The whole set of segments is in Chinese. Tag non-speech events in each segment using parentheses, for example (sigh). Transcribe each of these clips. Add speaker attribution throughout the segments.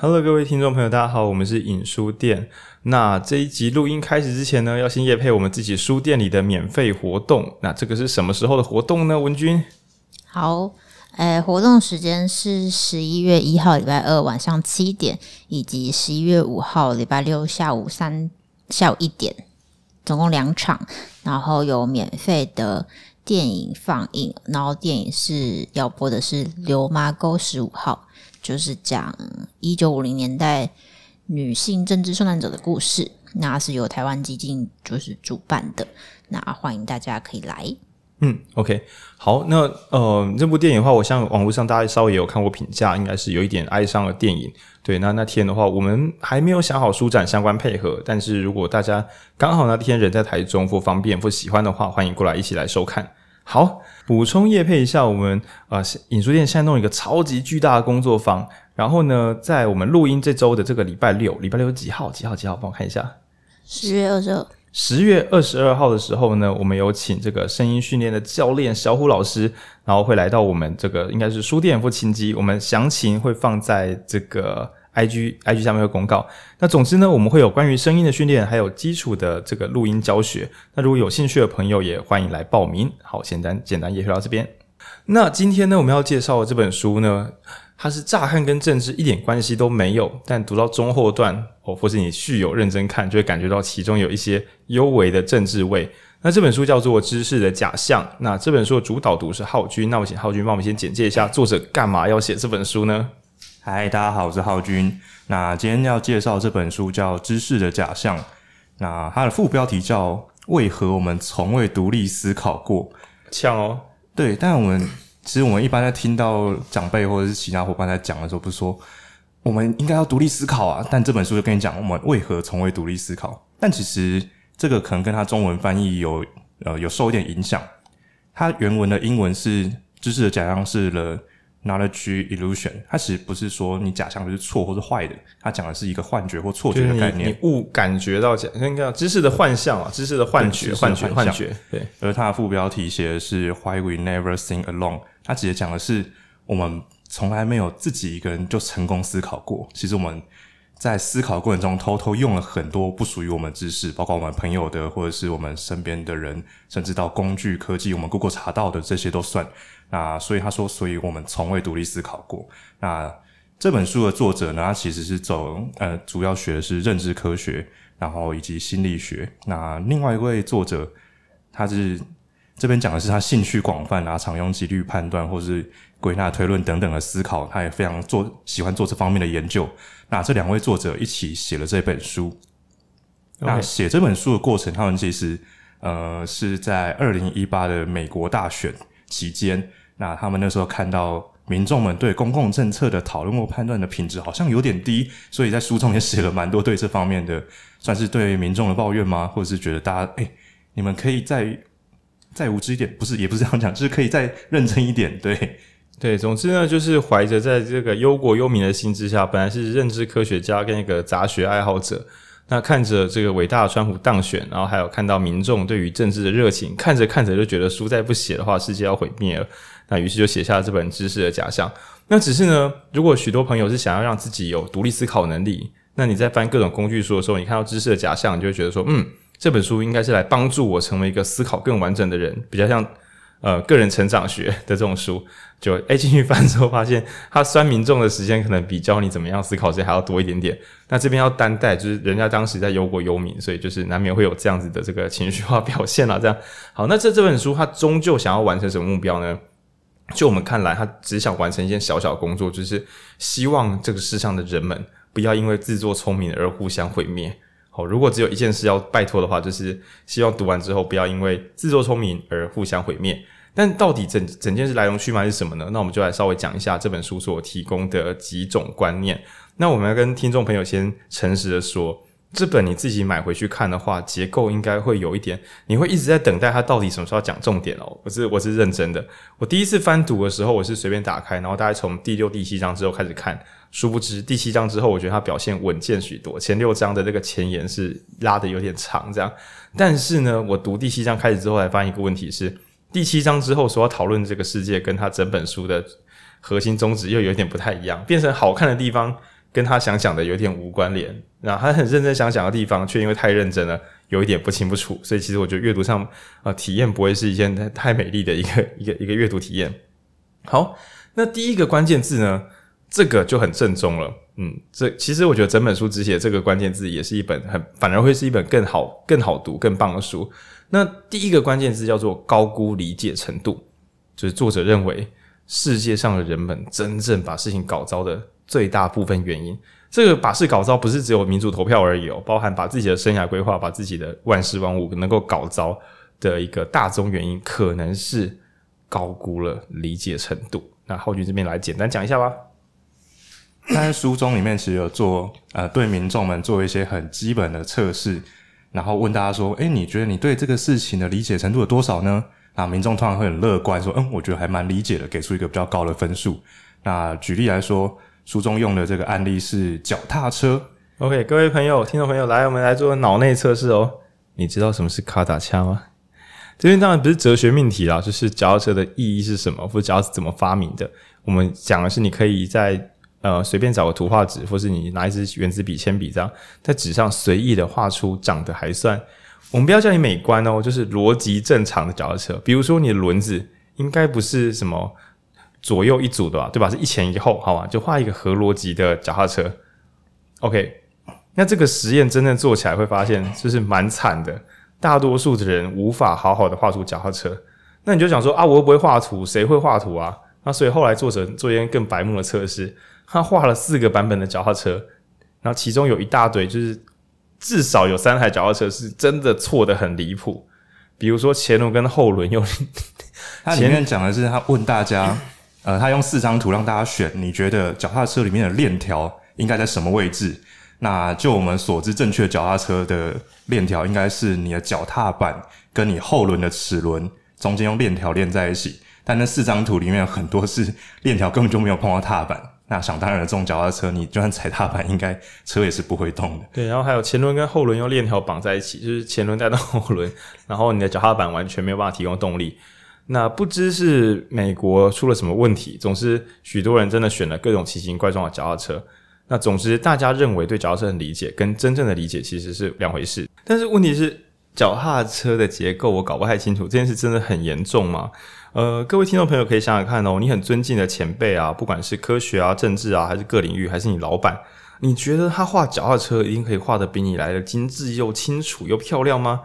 Speaker 1: Hello，各位听众朋友，大家好，我们是影书店。那这一集录音开始之前呢，要先业配我们自己书店里的免费活动。那这个是什么时候的活动呢？文君，
Speaker 2: 好，诶，活动时间是十一月一号礼拜二晚上七点，以及十一月五号礼拜六下午三下午一点，总共两场，然后有免费的电影放映，然后电影是要播的是《刘妈沟十五号》。就是讲一九五零年代女性政治受难者的故事，那是由台湾基金就是主办的，那欢迎大家可以来。
Speaker 1: 嗯，OK，好，那呃，这部电影的话，我像网络上大家稍微也有看过评价，应该是有一点哀伤的电影。对，那那天的话，我们还没有想好书展相关配合，但是如果大家刚好那天人在台中或方便或喜欢的话，欢迎过来一起来收看。好，补充叶配一下，我们啊、呃，影书店现在弄一个超级巨大的工作坊。然后呢，在我们录音这周的这个礼拜六，礼拜六几号？几号？几号？帮我看一下。
Speaker 2: 十月二十二。
Speaker 1: 十月二十二号的时候呢，我们有请这个声音训练的教练小虎老师，然后会来到我们这个应该是书店或琴机，我们详情会放在这个。I G I G 下面会公告。那总之呢，我们会有关于声音的训练，还有基础的这个录音教学。那如果有兴趣的朋友，也欢迎来报名。好，简单简单，也说到这边。那今天呢，我们要介绍的这本书呢，它是乍看跟政治一点关系都没有，但读到中后段哦，或是你续有认真看，就会感觉到其中有一些幽微的政治味。那这本书叫做《知识的假象》。那这本书的主导读是浩君。那我请浩君帮我们先简介一下作者干嘛要写这本书呢？
Speaker 3: 嗨，大家好，我是浩君。那今天要介绍这本书叫《知识的假象》，那它的副标题叫《为何我们从未独立思考过》。
Speaker 1: 像哦，
Speaker 3: 对，但我们其实我们一般在听到长辈或者是其他伙伴在讲的时候，不是说我们应该要独立思考啊？但这本书就跟你讲，我们为何从未独立思考？但其实这个可能跟它中文翻译有呃有受一点影响。它原文的英文是《知识的假象》是了。Knowledge illusion，它其实不是说你假象就是错或是坏的，它讲的是一个幻觉或错觉的概念。
Speaker 1: 你误感觉到假，应该知识的幻象啊，知识的幻觉，幻觉，幻觉。对。
Speaker 3: 而它的副标题写的是 Why we never think alone，它直接讲的是我们从来没有自己一个人就成功思考过。其实我们在思考过程中，偷偷用了很多不属于我们知识，包括我们朋友的，或者是我们身边的人，甚至到工具科技，我们 Google 查到的这些都算。那所以他说，所以我们从未独立思考过。那这本书的作者呢，他其实是走呃，主要学的是认知科学，然后以及心理学。那另外一位作者，他是这边讲的是他兴趣广泛啊，常用几率判断或是归纳推论等等的思考，他也非常做喜欢做这方面的研究。那这两位作者一起写了这本书。那写这本书的过程，他们其实呃是在二零一八的美国大选期间。那他们那时候看到民众们对公共政策的讨论或判断的品质好像有点低，所以在书中也写了蛮多对这方面的，算是对民众的抱怨吗？或者是觉得大家哎、你们可以再再无知一点，不是也不是这样讲，就是可以再认真一点，对
Speaker 1: 对。总之呢，就是怀着在这个忧国忧民的心之下，本来是认知科学家跟一个杂学爱好者。那看着这个伟大的川普当选，然后还有看到民众对于政治的热情，看着看着就觉得书再不写的话，世界要毁灭了。那于是就写下了这本《知识的假象》。那只是呢，如果许多朋友是想要让自己有独立思考能力，那你在翻各种工具书的时候，你看到《知识的假象》，你就会觉得说，嗯，这本书应该是来帮助我成为一个思考更完整的人，比较像。呃，个人成长学的这种书，就诶进去翻之后，发现他酸民众的时间可能比教你怎么样思考时间还要多一点点。那这边要担待，就是人家当时在忧国忧民，所以就是难免会有这样子的这个情绪化表现啦。这样好，那这这本书它终究想要完成什么目标呢？就我们看来，他只想完成一件小小工作，就是希望这个世上的人们不要因为自作聪明而互相毁灭。哦，如果只有一件事要拜托的话，就是希望读完之后不要因为自作聪明而互相毁灭。但到底整整件事来龙去脉是什么呢？那我们就来稍微讲一下这本书所提供的几种观念。那我们要跟听众朋友先诚实的说，这本你自己买回去看的话，结构应该会有一点，你会一直在等待它到底什么时候讲重点哦。我是我是认真的，我第一次翻读的时候，我是随便打开，然后大概从第六、第七章之后开始看。殊不知，第七章之后，我觉得他表现稳健许多。前六章的这个前言是拉得有点长，这样。但是呢，我读第七章开始之后，才发现一个问题是，第七章之后所要讨论这个世界，跟他整本书的核心宗旨又有点不太一样，变成好看的地方跟他想讲的有点无关联。那他很认真想讲的地方，却因为太认真了，有一点不清不楚。所以其实我觉得阅读上啊、体验不会是一件太太美丽的一个 (laughs) 一个一个阅读体验。好，那第一个关键字呢，这个就很正宗了。嗯，这其实我觉得整本书只写这个关键字，也是一本很反而会是一本更好、更好读、更棒的书。那第一个关键字叫做高估理解程度，就是作者认为世界上的人们真正把事情搞糟的最大部分原因。这个把事搞糟不是只有民主投票而已哦，包含把自己的生涯规划、把自己的万事万物能够搞糟的一个大宗原因，可能是高估了理解程度。那浩钧这边来简单讲一下吧。
Speaker 3: 在书中里面其实有做呃对民众们做一些很基本的测试，然后问大家说：“诶，你觉得你对这个事情的理解程度有多少呢？”那民众通常会很乐观说：“嗯，我觉得还蛮理解的，给出一个比较高的分数。”那举例来说。书中用的这个案例是脚踏车。
Speaker 1: OK，各位朋友、听众朋友，来，我们来做脑内测试哦。你知道什么是卡达恰吗？这边当然不是哲学命题啦，就是脚踏车的意义是什么，或者脚踏车怎么发明的。我们讲的是，你可以在呃随便找个图画纸，或是你拿一支原子笔、铅笔这样，在纸上随意的画出长得还算，我们不要叫你美观哦，就是逻辑正常的脚踏车。比如说，你的轮子应该不是什么。左右一组的吧，对吧？是一前一后，好吧？就画一个合逻辑的脚踏车。OK，那这个实验真正做起来会发现，就是蛮惨的。大多数的人无法好好的画出脚踏车。那你就想说啊，我又不会画图，谁会画图啊？那所以后来作者做一件更白目的测试，他画了四个版本的脚踏车，然后其中有一大堆，就是至少有三台脚踏车是真的错得很离谱。比如说前轮跟后轮又，
Speaker 3: 他里面讲的是他问大家。呃，他用四张图让大家选，你觉得脚踏车里面的链条应该在什么位置？那就我们所知，正确脚踏车的链条应该是你的脚踏板跟你后轮的齿轮中间用链条连在一起。但那四张图里面很多是链条根本就没有碰到踏板。那想当然的，这种脚踏车你就算踩踏板，应该车也是不会动的。
Speaker 1: 对，然后还有前轮跟后轮用链条绑在一起，就是前轮带到后轮，然后你的脚踏板完全没有办法提供动力。那不知是美国出了什么问题，总之许多人真的选了各种奇形怪状的脚踏车。那总之大家认为对脚踏车很理解，跟真正的理解其实是两回事。但是问题是脚踏车的结构我搞不太清楚，这件事真的很严重吗？呃，各位听众朋友可以想想看哦，你很尊敬的前辈啊，不管是科学啊、政治啊，还是各领域，还是你老板，你觉得他画脚踏车一定可以画得比你来的精致又清楚又漂亮吗？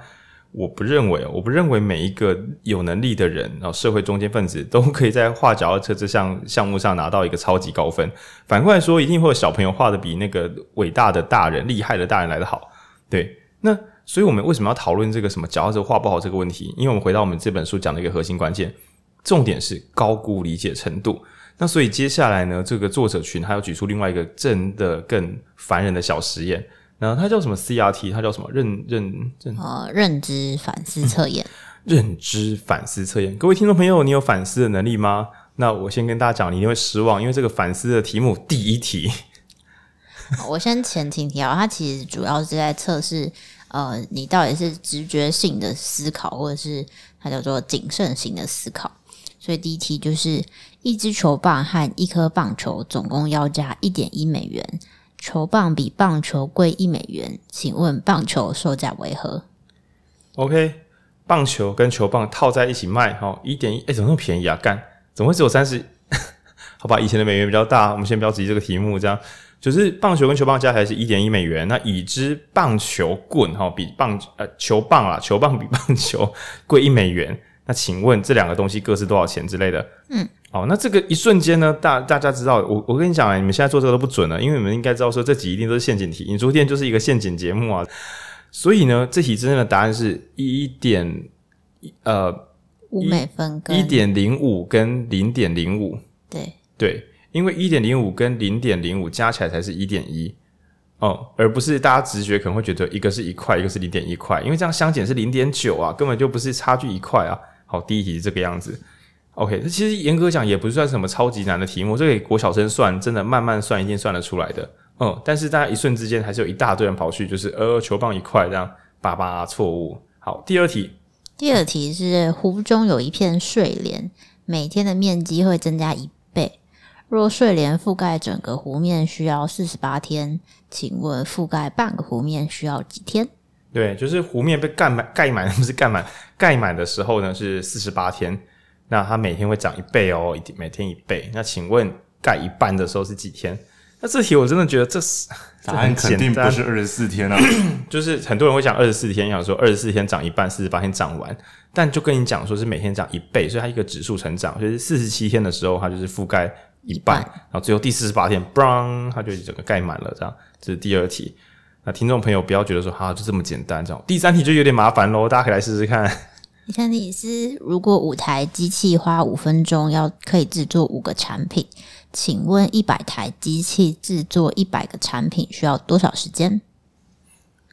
Speaker 1: 我不认为，我不认为每一个有能力的人，然后社会中坚分子 (laughs) 都可以在画脚踏车这项项目上拿到一个超级高分。反过来说，一定会有小朋友画的比那个伟大的大人、厉害的大人来得好。对，那所以我们为什么要讨论这个什么脚踏车画不好这个问题？因为我们回到我们这本书讲的一个核心关键，重点是高估理解程度。那所以接下来呢，这个作者群还要举出另外一个真的更烦人的小实验。然后它叫什么 CRT？它叫什么认认认？
Speaker 2: 呃，认知反思测验。(laughs)
Speaker 1: 认知反思测验，各位听众朋友，你有反思的能力吗？那我先跟大家讲，你一定会失望，因为这个反思的题目第一题。(laughs)
Speaker 2: 我先前情提要，它其实主要是在测试，呃，你到底是直觉性的思考，或者是它叫做谨慎型的思考。所以第一题就是一支球棒和一颗棒球总共要价一点一美元。球棒比棒球贵一美元，请问棒球售价为何
Speaker 1: ？OK，棒球跟球棒套在一起卖，好，一点一，哎，怎么那么便宜啊？干，怎么会只有三十？(laughs) 好吧，以前的美元比较大，我们先不要质疑这个题目。这样就是棒球跟球棒加起来是一点一美元，那已知棒球棍哈比棒呃球棒啊，球棒比棒球贵一美元，那请问这两个东西各是多少钱之类的？嗯。哦，那这个一瞬间呢，大大家知道，我我跟你讲啊，你们现在做这个都不准了，因为你们应该知道说这题一定都是陷阱题，引书店就是一个陷阱节目啊，所以呢，这题真正的答案是一点呃
Speaker 2: 五美分跟
Speaker 1: 一点零五跟零点零五，
Speaker 2: 对
Speaker 1: 对，因为一点零五跟零点零五加起来才是一点一哦，而不是大家直觉可能会觉得一个是一块，一个是零点一块，因为这样相减是零点九啊，根本就不是差距一块啊。好，第一题是这个样子。OK，这其实严格讲也不算什么超级难的题目，这个给国小生算，真的慢慢算一定算得出来的。嗯，但是大家一瞬之间还是有一大堆人跑去，就是呃球棒一块这样，叭叭错误。好，第二题，
Speaker 2: 第二题是湖中有一片睡莲，每天的面积会增加一倍。若睡莲覆盖整个湖面需要四十八天，请问覆盖半个湖面需要几天？
Speaker 1: 对，就是湖面被盖满，盖满不是盖满，盖满的时候呢是四十八天，那它每天会涨一倍哦，一每天一倍。那请问盖一半的时候是几天？那这题我真的觉得这是 (laughs)
Speaker 3: 答案肯定不是二十四天啊，(coughs)
Speaker 1: 就是很多人会讲二十四天，想说二十四天涨一半，四十八天涨完，但就跟你讲说是每天涨一倍，所以它一个指数成长，就是四十七天的时候它就是覆盖。一半，然后最后第四十八天，bang，它就整个盖满了。这样，这是第二题。那听众朋友不要觉得说，哈，就这么简单。这样，第三题就有点麻烦喽，大家可以来试试看。
Speaker 2: 第三题是：如果五台机器花五分钟要可以制作五个产品，请问一百台机器制作一百个产品需要多少时间？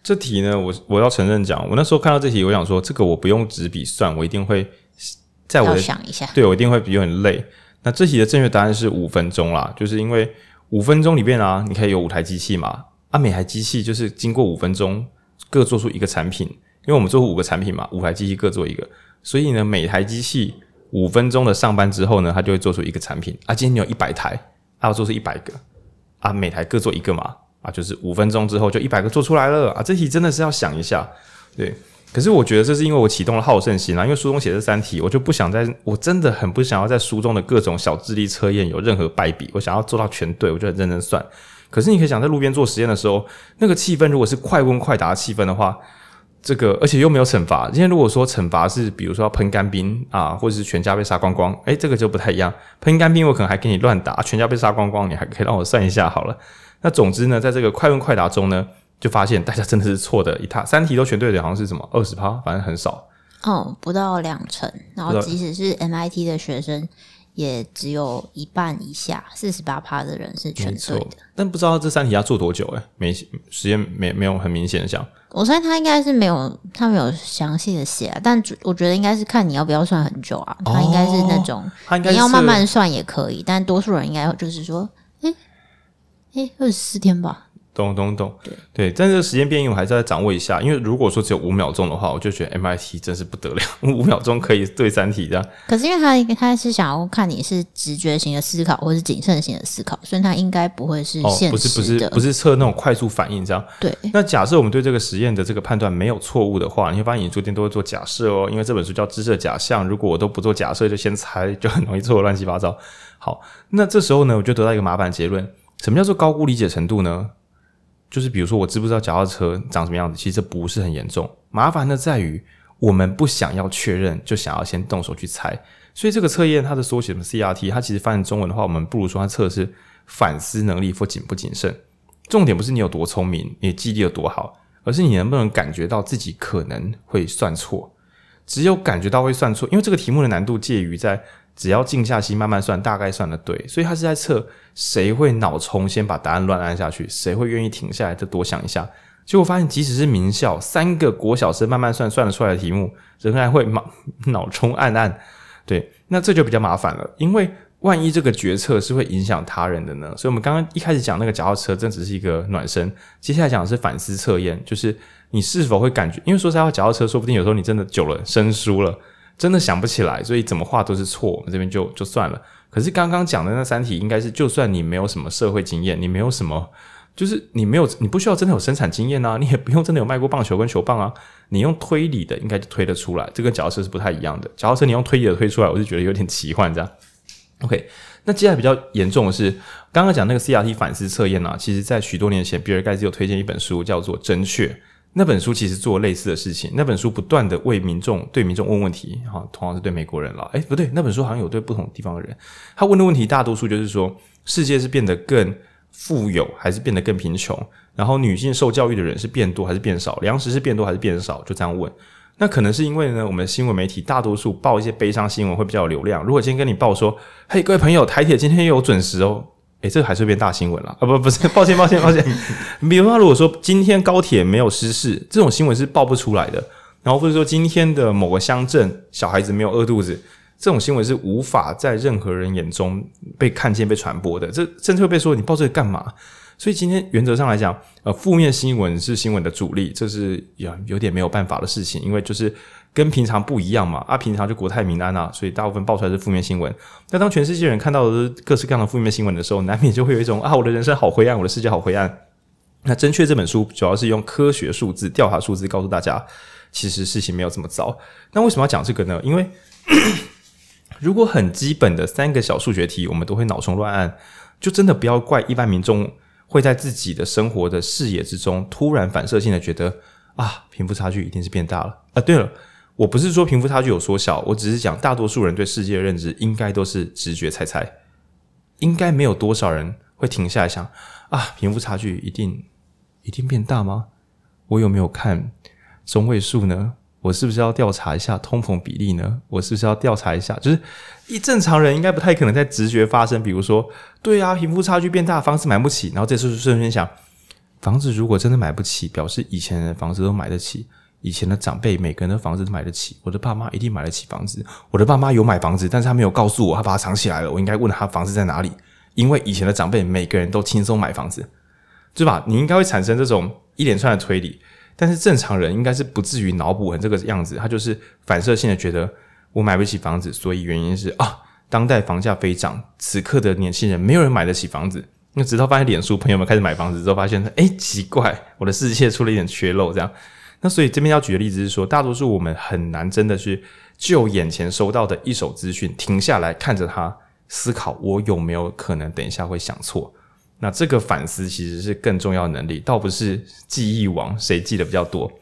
Speaker 1: 这题呢，我我要承认讲，我那时候看到这题，我想说，这个我不用纸笔算，我一定会在我的
Speaker 2: 想一下，
Speaker 1: 对我一定会比较很累。那这题的正确答案是五分钟啦，就是因为五分钟里面啊，你可以有五台机器嘛，啊，每台机器就是经过五分钟各做出一个产品，因为我们做五个产品嘛，五台机器各做一个，所以呢，每台机器五分钟的上班之后呢，它就会做出一个产品啊。今天你有一百台，它要做出一百个啊，每台各做一个嘛，啊，就是五分钟之后就一百个做出来了啊。这题真的是要想一下，对。可是我觉得这是因为我启动了好胜心啊，因为书中写这三题，我就不想在，我真的很不想要在书中的各种小智力测验有任何败笔，我想要做到全对，我就很认真算。可是你可以想在路边做实验的时候，那个气氛如果是快问快答气氛的话，这个而且又没有惩罚。今天如果说惩罚是比如说要喷干冰啊，或者是全家被杀光光，诶，这个就不太一样。喷干冰我可能还给你乱打，全家被杀光光，你还可以让我算一下好了。那总之呢，在这个快问快答中呢。就发现大家真的是错的一塌，三题都全对的，好像是什么二十趴，反正很少。
Speaker 2: 哦，不到两成。然后即使是 MIT 的学生，也只有一半以下，四十八趴的人是全对的。
Speaker 1: 但不知道这三题要做多久？诶，没时间没没有很明显的讲。
Speaker 2: 我猜他应该是没有，他没有详细的写，但我觉得应该是看你要不要算很久啊。哦、他应该是那种，你要慢慢算也可以，但多数人应该就是说，诶诶，二十四天吧。
Speaker 1: 懂懂懂，对对，但这个时间变异我还是要掌握一下，因为如果说只有五秒钟的话，我就觉得 MIT 真是不得了，(laughs) 五秒钟可以对三题这样。
Speaker 2: 可是因为他他是想要看你是直觉型的思考，或是谨慎型的思考，所以他应该不会是现实的，哦、不是不是不是测那种快速反应这样。对。那假设我们对这个实验的这个判断没有错误的话，你会发现你昨天都会做假设哦，因为这本书叫知识的假象，如果我都不做假设就先猜，就很容易错乱七八糟。好，那这时候呢，我就得到一个麻烦结论：什么叫做高估理解程度呢？就是比如说，我知不知道脚踏车长什么样子？其实这不是很严重，麻烦的在于我们不想要确认，就想要先动手去猜。所以这个测验它的缩写什么 CRT，它其实翻译中文的话，我们不如说它测的是反思能力或谨不谨慎。重点不是你有多聪明，你记忆力有多好，而是你能不能感觉到自己可能会算错。只有感觉到会算错，因为这个题目的难度介于在。只要静下心慢慢算，大概算得对，所以他是在测谁会脑冲先把答案乱按下去，谁会愿意停下来再多想一下。结果发现，即使是名校三个国小生慢慢算算得出来的题目，仍然会脑脑冲按按。对，那这就比较麻烦了，因为万一这个决策是会影响他人的呢？所以我们刚刚一开始讲那个脚踏车，这只是一个暖身，接下来讲的是反思测验，就是你是否会感觉，因为说实话，脚踏车说不定有时候你真的久了生疏了。真的想不起来，所以怎么画都是错。我们这边就就算了。可是刚刚讲的那三题，应该是就算你没有什么社会经验，你没有什么，就是你没有，你不需要真的有生产经验啊，你也不用真的有卖过棒球跟球棒啊，你用推理的应该就推得出来。这个角色是不太一样的。假设你用推理的推出来，我就觉得有点奇幻这样。OK，那接下来比较严重的是，刚刚讲那个 CRT 反思测验啊，其实在许多年前，比尔盖茨有推荐一本书，叫做《真确》。那本书其实做类似的事情。那本书不断的为民众对民众问问题，哈，同样是对美国人了。诶，不对，那本书好像有对不同地方的人。他问的问题大多数就是说，世界是变得更富有还是变得更贫穷？然后女性受教育的人是变多还是变少？粮食是变多还是变少？就这样问。那可能是因为呢，我们新闻媒体大多数报一些悲伤新闻会比较有流量。如果今天跟你报说，嘿，各位朋友，台铁今天又有准时哦。诶，这个还是会变大新闻了啊！不，不是，抱歉，抱歉，抱歉。(laughs) 比如说，如果说今天高铁没有失事，这种新闻是报不出来的。然后或者说今天的某个乡镇小孩子没有饿肚子，这种新闻是无法在任何人眼中被看见、被传播的。这甚至会被说你报这个干嘛？所以今天原则上来讲，呃，负面新闻是新闻的主力，这是有有点没有办法的事情，因为就是
Speaker 1: 跟平常不一样嘛，啊，平常就国泰民安啊，所以大部分爆出来是负面新闻。那当全世界人看到的各式各样的负面新闻的时候，难免就会有一种啊，我的人生好灰暗，我的世界好灰暗。那正确这本书主要是用科学数字、调查数字告诉大家，其实事情没有这么糟。那为什么要讲这个呢？因为 (coughs) 如果很基本的三个小数学题，我们都会脑虫乱按，就真的不要怪一般民众会在自己的生活的视野之中突然反射性的觉得啊，贫富差距一定是变大了啊。对了。我不是说贫富差距有缩小，我只是讲大多数人对世界的认知应该都是直觉猜猜，应该没有多少人会停下来想啊，贫富差距一定一定变大吗？我有没有看中位数呢？我是不是要调查一下通膨比例呢？我是不是要调查一下？就是一正常人应该不太可能在直觉发生，比如说，对啊，贫富差距变大，房子买不起，然后这时候瞬间想，房子如果真的买不起，表示以前的房子都买得起。以前的长辈每个人的房子都买得起，我的爸妈一定买得起房子。我的爸妈有买房子，但是他没有告诉我，他把它藏起来了。我应该问他房子在哪里？因为以前的长辈每个人都轻松买房子，对吧？你应该会产生这种一连串的推理，但是正常人应该是不至于脑补成这个样子。他就是反射性的觉得我买不起房子，所以原因是啊，当代房价飞涨，此刻的年轻人没有人买得起房子。那直到发现脸书朋友们开始买房子之后，发现哎，奇怪，我的世界出了一点缺漏，这样。那所以这边要举的例子是说，大多数我们很难真的去就眼前收到的一手资讯停下来看着它思考，我有没有可能等一下会想错？那这个反思其实是更重要的能力，倒不是记忆王谁记得比较多。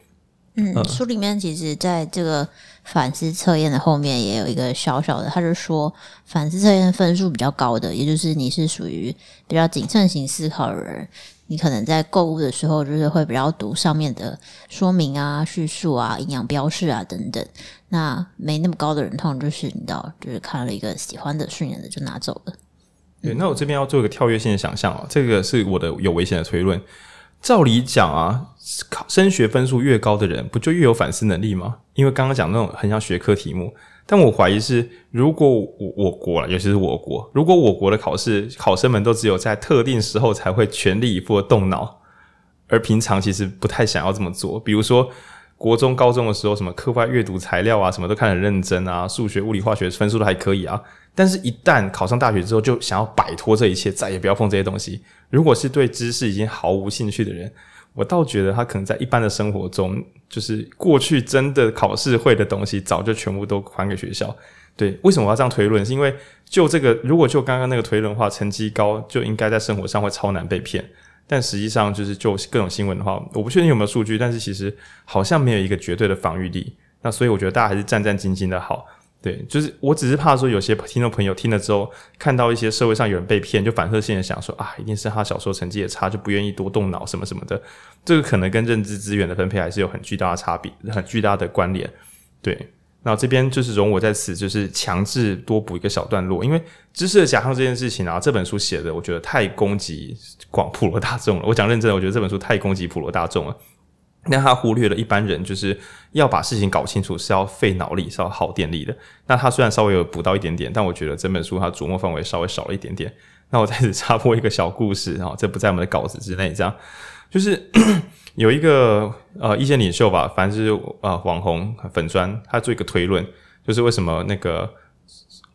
Speaker 2: 嗯，书里面其实在这个反思测验的后面也有一个小小的，他就说反思测验分数比较高的，也就是你是属于比较谨慎型思考的人。你可能在购物的时候，就是会比较读上面的说明啊、叙述啊、营养标示啊等等。那没那么高的人，通常就是你知道，就是看了一个喜欢的、顺眼的就拿走了。
Speaker 1: 对，那我这边要做一个跳跃性的想象啊，这个是我的有危险的推论。照理讲啊，考升学分数越高的人，不就越有反思能力吗？因为刚刚讲那种很像学科题目。但我怀疑是，如果我我国，尤其是我国，如果我国的考试考生们都只有在特定时候才会全力以赴的动脑，而平常其实不太想要这么做。比如说，国中、高中的时候，什么课外阅读材料啊，什么都看得很认真啊，数学、物理、化学分数都还可以啊。但是，一旦考上大学之后，就想要摆脱这一切，再也不要碰这些东西。如果是对知识已经毫无兴趣的人，我倒觉得他可能在一般的生活中，就是过去真的考试会的东西，早就全部都还给学校。对，为什么我要这样推论？是因为就这个，如果就刚刚那个推论的话，成绩高就应该在生活上会超难被骗。但实际上，就是就各种新闻的话，我不确定有没有数据，但是其实好像没有一个绝对的防御力。那所以我觉得大家还是战战兢兢的好。对，就是我只是怕说有些听众朋友听了之后，看到一些社会上有人被骗，就反射性的想说啊，一定是他小时候成绩也差，就不愿意多动脑什么什么的。这个可能跟认知资源的分配还是有很巨大的差别，很巨大的关联。对，那这边就是容我在此就是强制多补一个小段落，因为知识的假象这件事情啊，这本书写的我觉得太攻击广普罗大众了。我讲认真的，我觉得这本书太攻击普罗大众了。那他忽略了一般人，就是要把事情搞清楚是要费脑力，是要耗电力的。那他虽然稍微有补到一点点，但我觉得整本书他琢磨范围稍微少了一点点。那我在此插播一个小故事啊，这不在我们的稿子之内。这样就是 (clears throat) 有一个呃意见领袖吧，反正就是呃网红粉砖，他做一个推论，就是为什么那个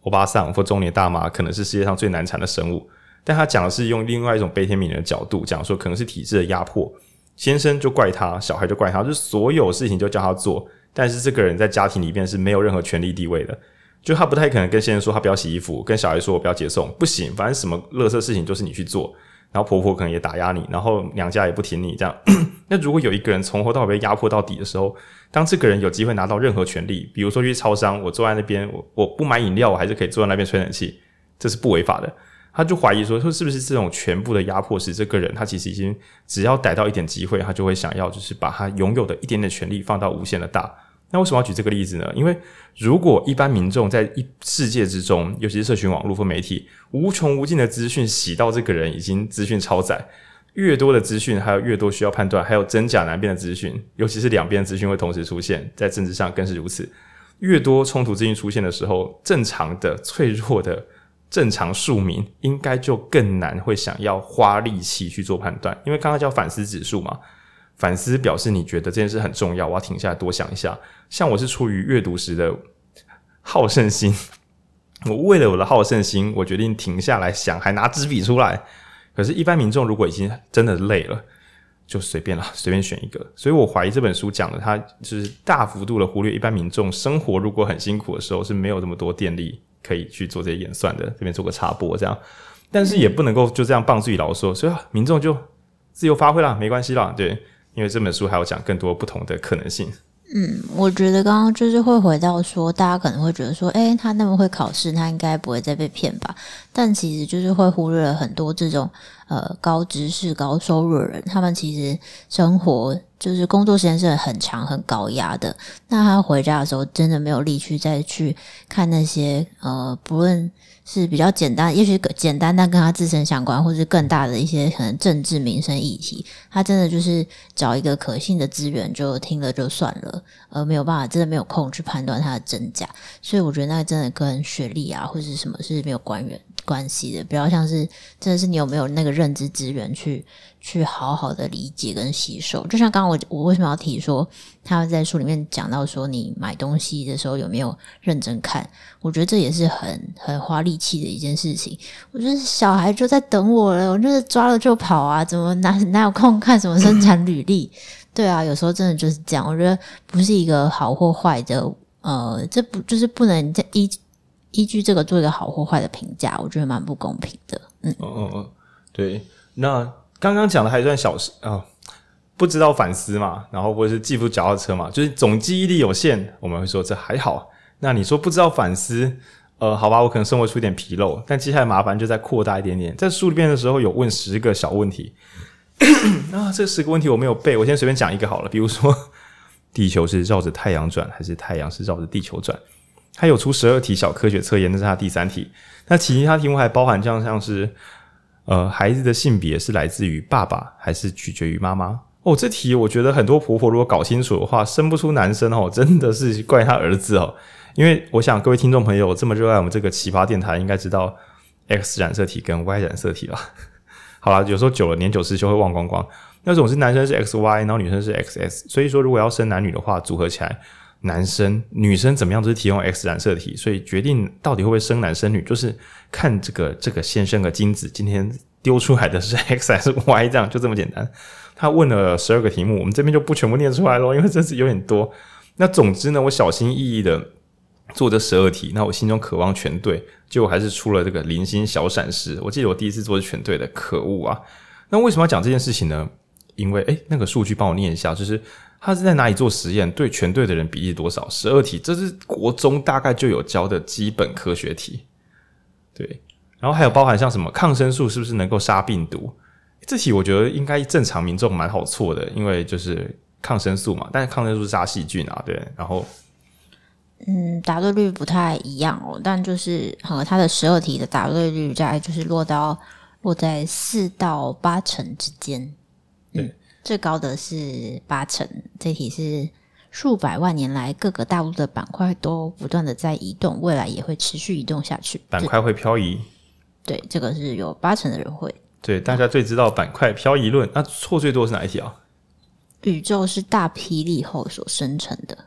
Speaker 1: 欧巴桑或中年大妈可能是世界上最难缠的生物。但他讲的是用另外一种悲天悯人的角度讲说，可能是体制的压迫。先生就怪他，小孩就怪他，就所有事情就叫他做，但是这个人在家庭里面是没有任何权力地位的，就他不太可能跟先生说他不要洗衣服，跟小孩说我不要接送，不行，反正什么垃圾事情都是你去做，然后婆婆可能也打压你，然后娘家也不挺你这样。(coughs) 那如果有一个人从头到尾被压迫到底的时候，当这个人有机会拿到任何权利，比如说去超商，我坐在那边，我我不买饮料，我还是可以坐在那边吹冷气，这是不违法的。他就怀疑说，说是不是这种全部的压迫使这个人他其实已经只要逮到一点机会，他就会想要就是把他拥有的一点点权利放到无限的大。那为什么要举这个例子呢？因为如果一般民众在一世界之中，尤其是社群网络或媒体，无穷无尽的资讯洗到这个人已经资讯超载，越多的资讯还有越多需要判断，还有真假难辨的资讯，尤其是两边资讯会同时出现，在政治上更是如此。越多冲突资讯出现的时候，正常的脆弱的。正常庶民应该就更难会想要花力气去做判断，因为刚刚叫反思指数嘛，反思表示你觉得这件事很重要，我要停下来多想一下。像我是出于阅读时的好胜心，(laughs) 我为了我的好胜心，我决定停下来想，还拿纸笔出来。可是，一般民众如果已经真的累了，就随便了，随便选一个。所以我怀疑这本书讲的，它就是大幅度的忽略一般民众生活如果很辛苦的时候是没有这么多电力可以去做这些演算的。这边做个插播，这样，但是也不能够就这样棒自己老说，所以民众就自由发挥啦，没关系啦，对。因为这本书还要讲更多不同的可能性。
Speaker 2: 嗯，我觉得刚刚就是会回到说，大家可能会觉得说，诶，他那么会考试，他应该不会再被骗吧？但其实就是会忽略了很多这种呃高知识、高收入的人，他们其实生活就是工作时间是很长、很高压的。那他回家的时候，真的没有力气再去看那些呃，不论。是比较简单，也许简单，但跟他自身相关，或是更大的一些可能政治民生议题，他真的就是找一个可信的资源就听了就算了，而没有办法，真的没有空去判断它的真假。所以我觉得那个真的跟学历啊，或是什么是没有关联关系的，比较像是真的是你有没有那个认知资源去。去好好的理解跟吸收，就像刚刚我我为什么要提说他在书里面讲到说你买东西的时候有没有认真看？我觉得这也是很很花力气的一件事情。我觉得小孩就在等我了，我就是抓了就跑啊，怎么哪哪有空看什么生产履历？对啊，有时候真的就是这样。我觉得不是一个好或坏的，呃，这不就是不能依依据这个做一个好或坏的评价？我觉得蛮不公平的。嗯，
Speaker 1: 哦哦哦，对，那。刚刚讲的还算小事啊、不知道反思嘛，然后或者是记不住脚踏车嘛，就是总记忆力有限，我们会说这还好。那你说不知道反思，呃，好吧，我可能生活出一点纰漏，但接下来麻烦就再扩大一点点。在书里面的时候有问十个小问题，(clears throat) 啊，这十个问题我没有背，我先随便讲一个好了。比如说，(laughs) 地球是绕着太阳转，还是太阳是绕着地球转？还有出十二题小科学测验，那是它第三题。那其他题目还包含这样像是。呃，孩子的性别是来自于爸爸还是取决于妈妈？哦，这题我觉得很多婆婆如果搞清楚的话，生不出男生哦，(laughs) 真的是怪他儿子哦。因为我想各位听众朋友这么热爱我们这个奇葩电台，应该知道 X 染色体跟 Y 染色体吧？(laughs) 好啦，有时候久了年久失修会忘光光。那种是男生是 XY，然后女生是 XS 所以说如果要生男女的话，组合起来。男生、女生怎么样都是提供 X 染色体，所以决定到底会不会生男生女，就是看这个这个先生的精子今天丢出来的是 (laughs) X 还是 Y，这样就这么简单。他问了十二个题目，我们这边就不全部念出来咯，因为这是有点多。那总之呢，我小心翼翼的做这十二题，那我心中渴望全对，结果还是出了这个零星小闪失。我记得我第一次做是全对的，可恶啊！那为什么要讲这件事情呢？因为诶，那个数据帮我念一下，就是。他是在哪里做实验？对全队的人比例多少？十二题，这是国中大概就有教的基本科学题。对，然后还有包含像什么抗生素是不是能够杀病毒？这题我觉得应该正常民众蛮好错的，因为就是抗生素嘛，但是抗生素是杀细菌啊，对。然后，
Speaker 2: 嗯，答对率不太一样哦，但就是和他的十二题的答对率在就是落到落在四到八成之间。最高的是八成，这题是数百万年来各个大陆的板块都不断的在移动，未来也会持续移动下去。
Speaker 1: 板块会漂移，
Speaker 2: 对，这个是有八成的人会。
Speaker 1: 对，大家最知道板块漂移论，那错最多是哪一题啊？
Speaker 2: 宇宙是大霹雳后所生成的。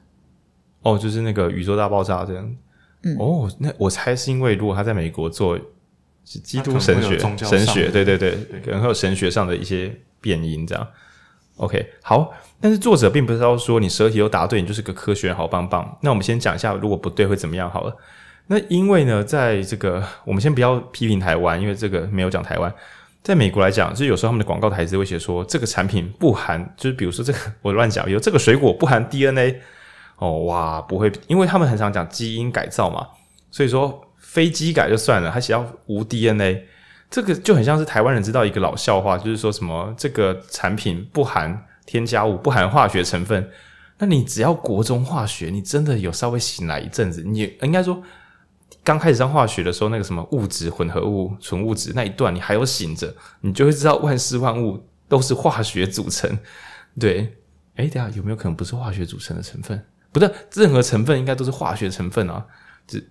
Speaker 1: 哦，就是那个宇宙大爆炸这样。嗯，哦，那我猜是因为如果他在美国做是基督神学神学，对对对，可能会有神学上的一些变音这样。OK，好，但是作者并不是要说你十二题都答对，你就是个科学，好棒棒。那我们先讲一下，如果不对会怎么样好了。那因为呢，在这个我们先不要批评台湾，因为这个没有讲台湾。在美国来讲，就是有时候他们的广告台词会写说这个产品不含，就是比如说这个 (laughs) 我乱讲，有这个水果不含 DNA。哦哇，不会，因为他们很常讲基因改造嘛，所以说非基改就算了，还写要无 DNA。这个就很像是台湾人知道一个老笑话，就是说什么这个产品不含添加物、不含化学成分。那你只要国中化学，你真的有稍微醒来一阵子，你应该说刚开始上化学的时候，那个什么物质混合物、纯物质那一段，你还有醒着，你就会知道万事万物都是化学组成。对，诶，等下有没有可能不是化学组成的成分？不是，任何成分应该都是化学成分啊。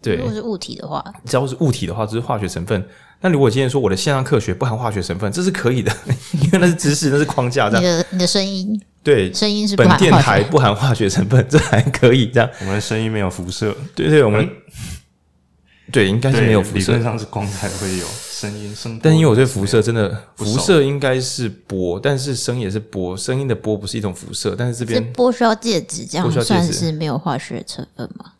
Speaker 1: 对，
Speaker 2: 如果是物体的话，
Speaker 1: 只要是物体的话，就是化学成分。那如果今天说我的线上课学不含化学成分，这是可以的，(laughs) 因为那是知识，那是框架。这样，
Speaker 2: 你的你的声音，
Speaker 1: 对，
Speaker 2: 声音是
Speaker 1: 本
Speaker 2: 电
Speaker 1: 台不含化学成分，这还可以这样。
Speaker 3: 我们的声音没有辐射，
Speaker 1: 对对，我们、嗯、对应该是没有辐射，
Speaker 3: 理论上是光才会有声音声。
Speaker 1: 但因为我对辐射真的辐射应该是波，但是声也是波，声音的波不是一种辐射，但是这边
Speaker 2: 波需要介质，这样算是没有化学成分吗？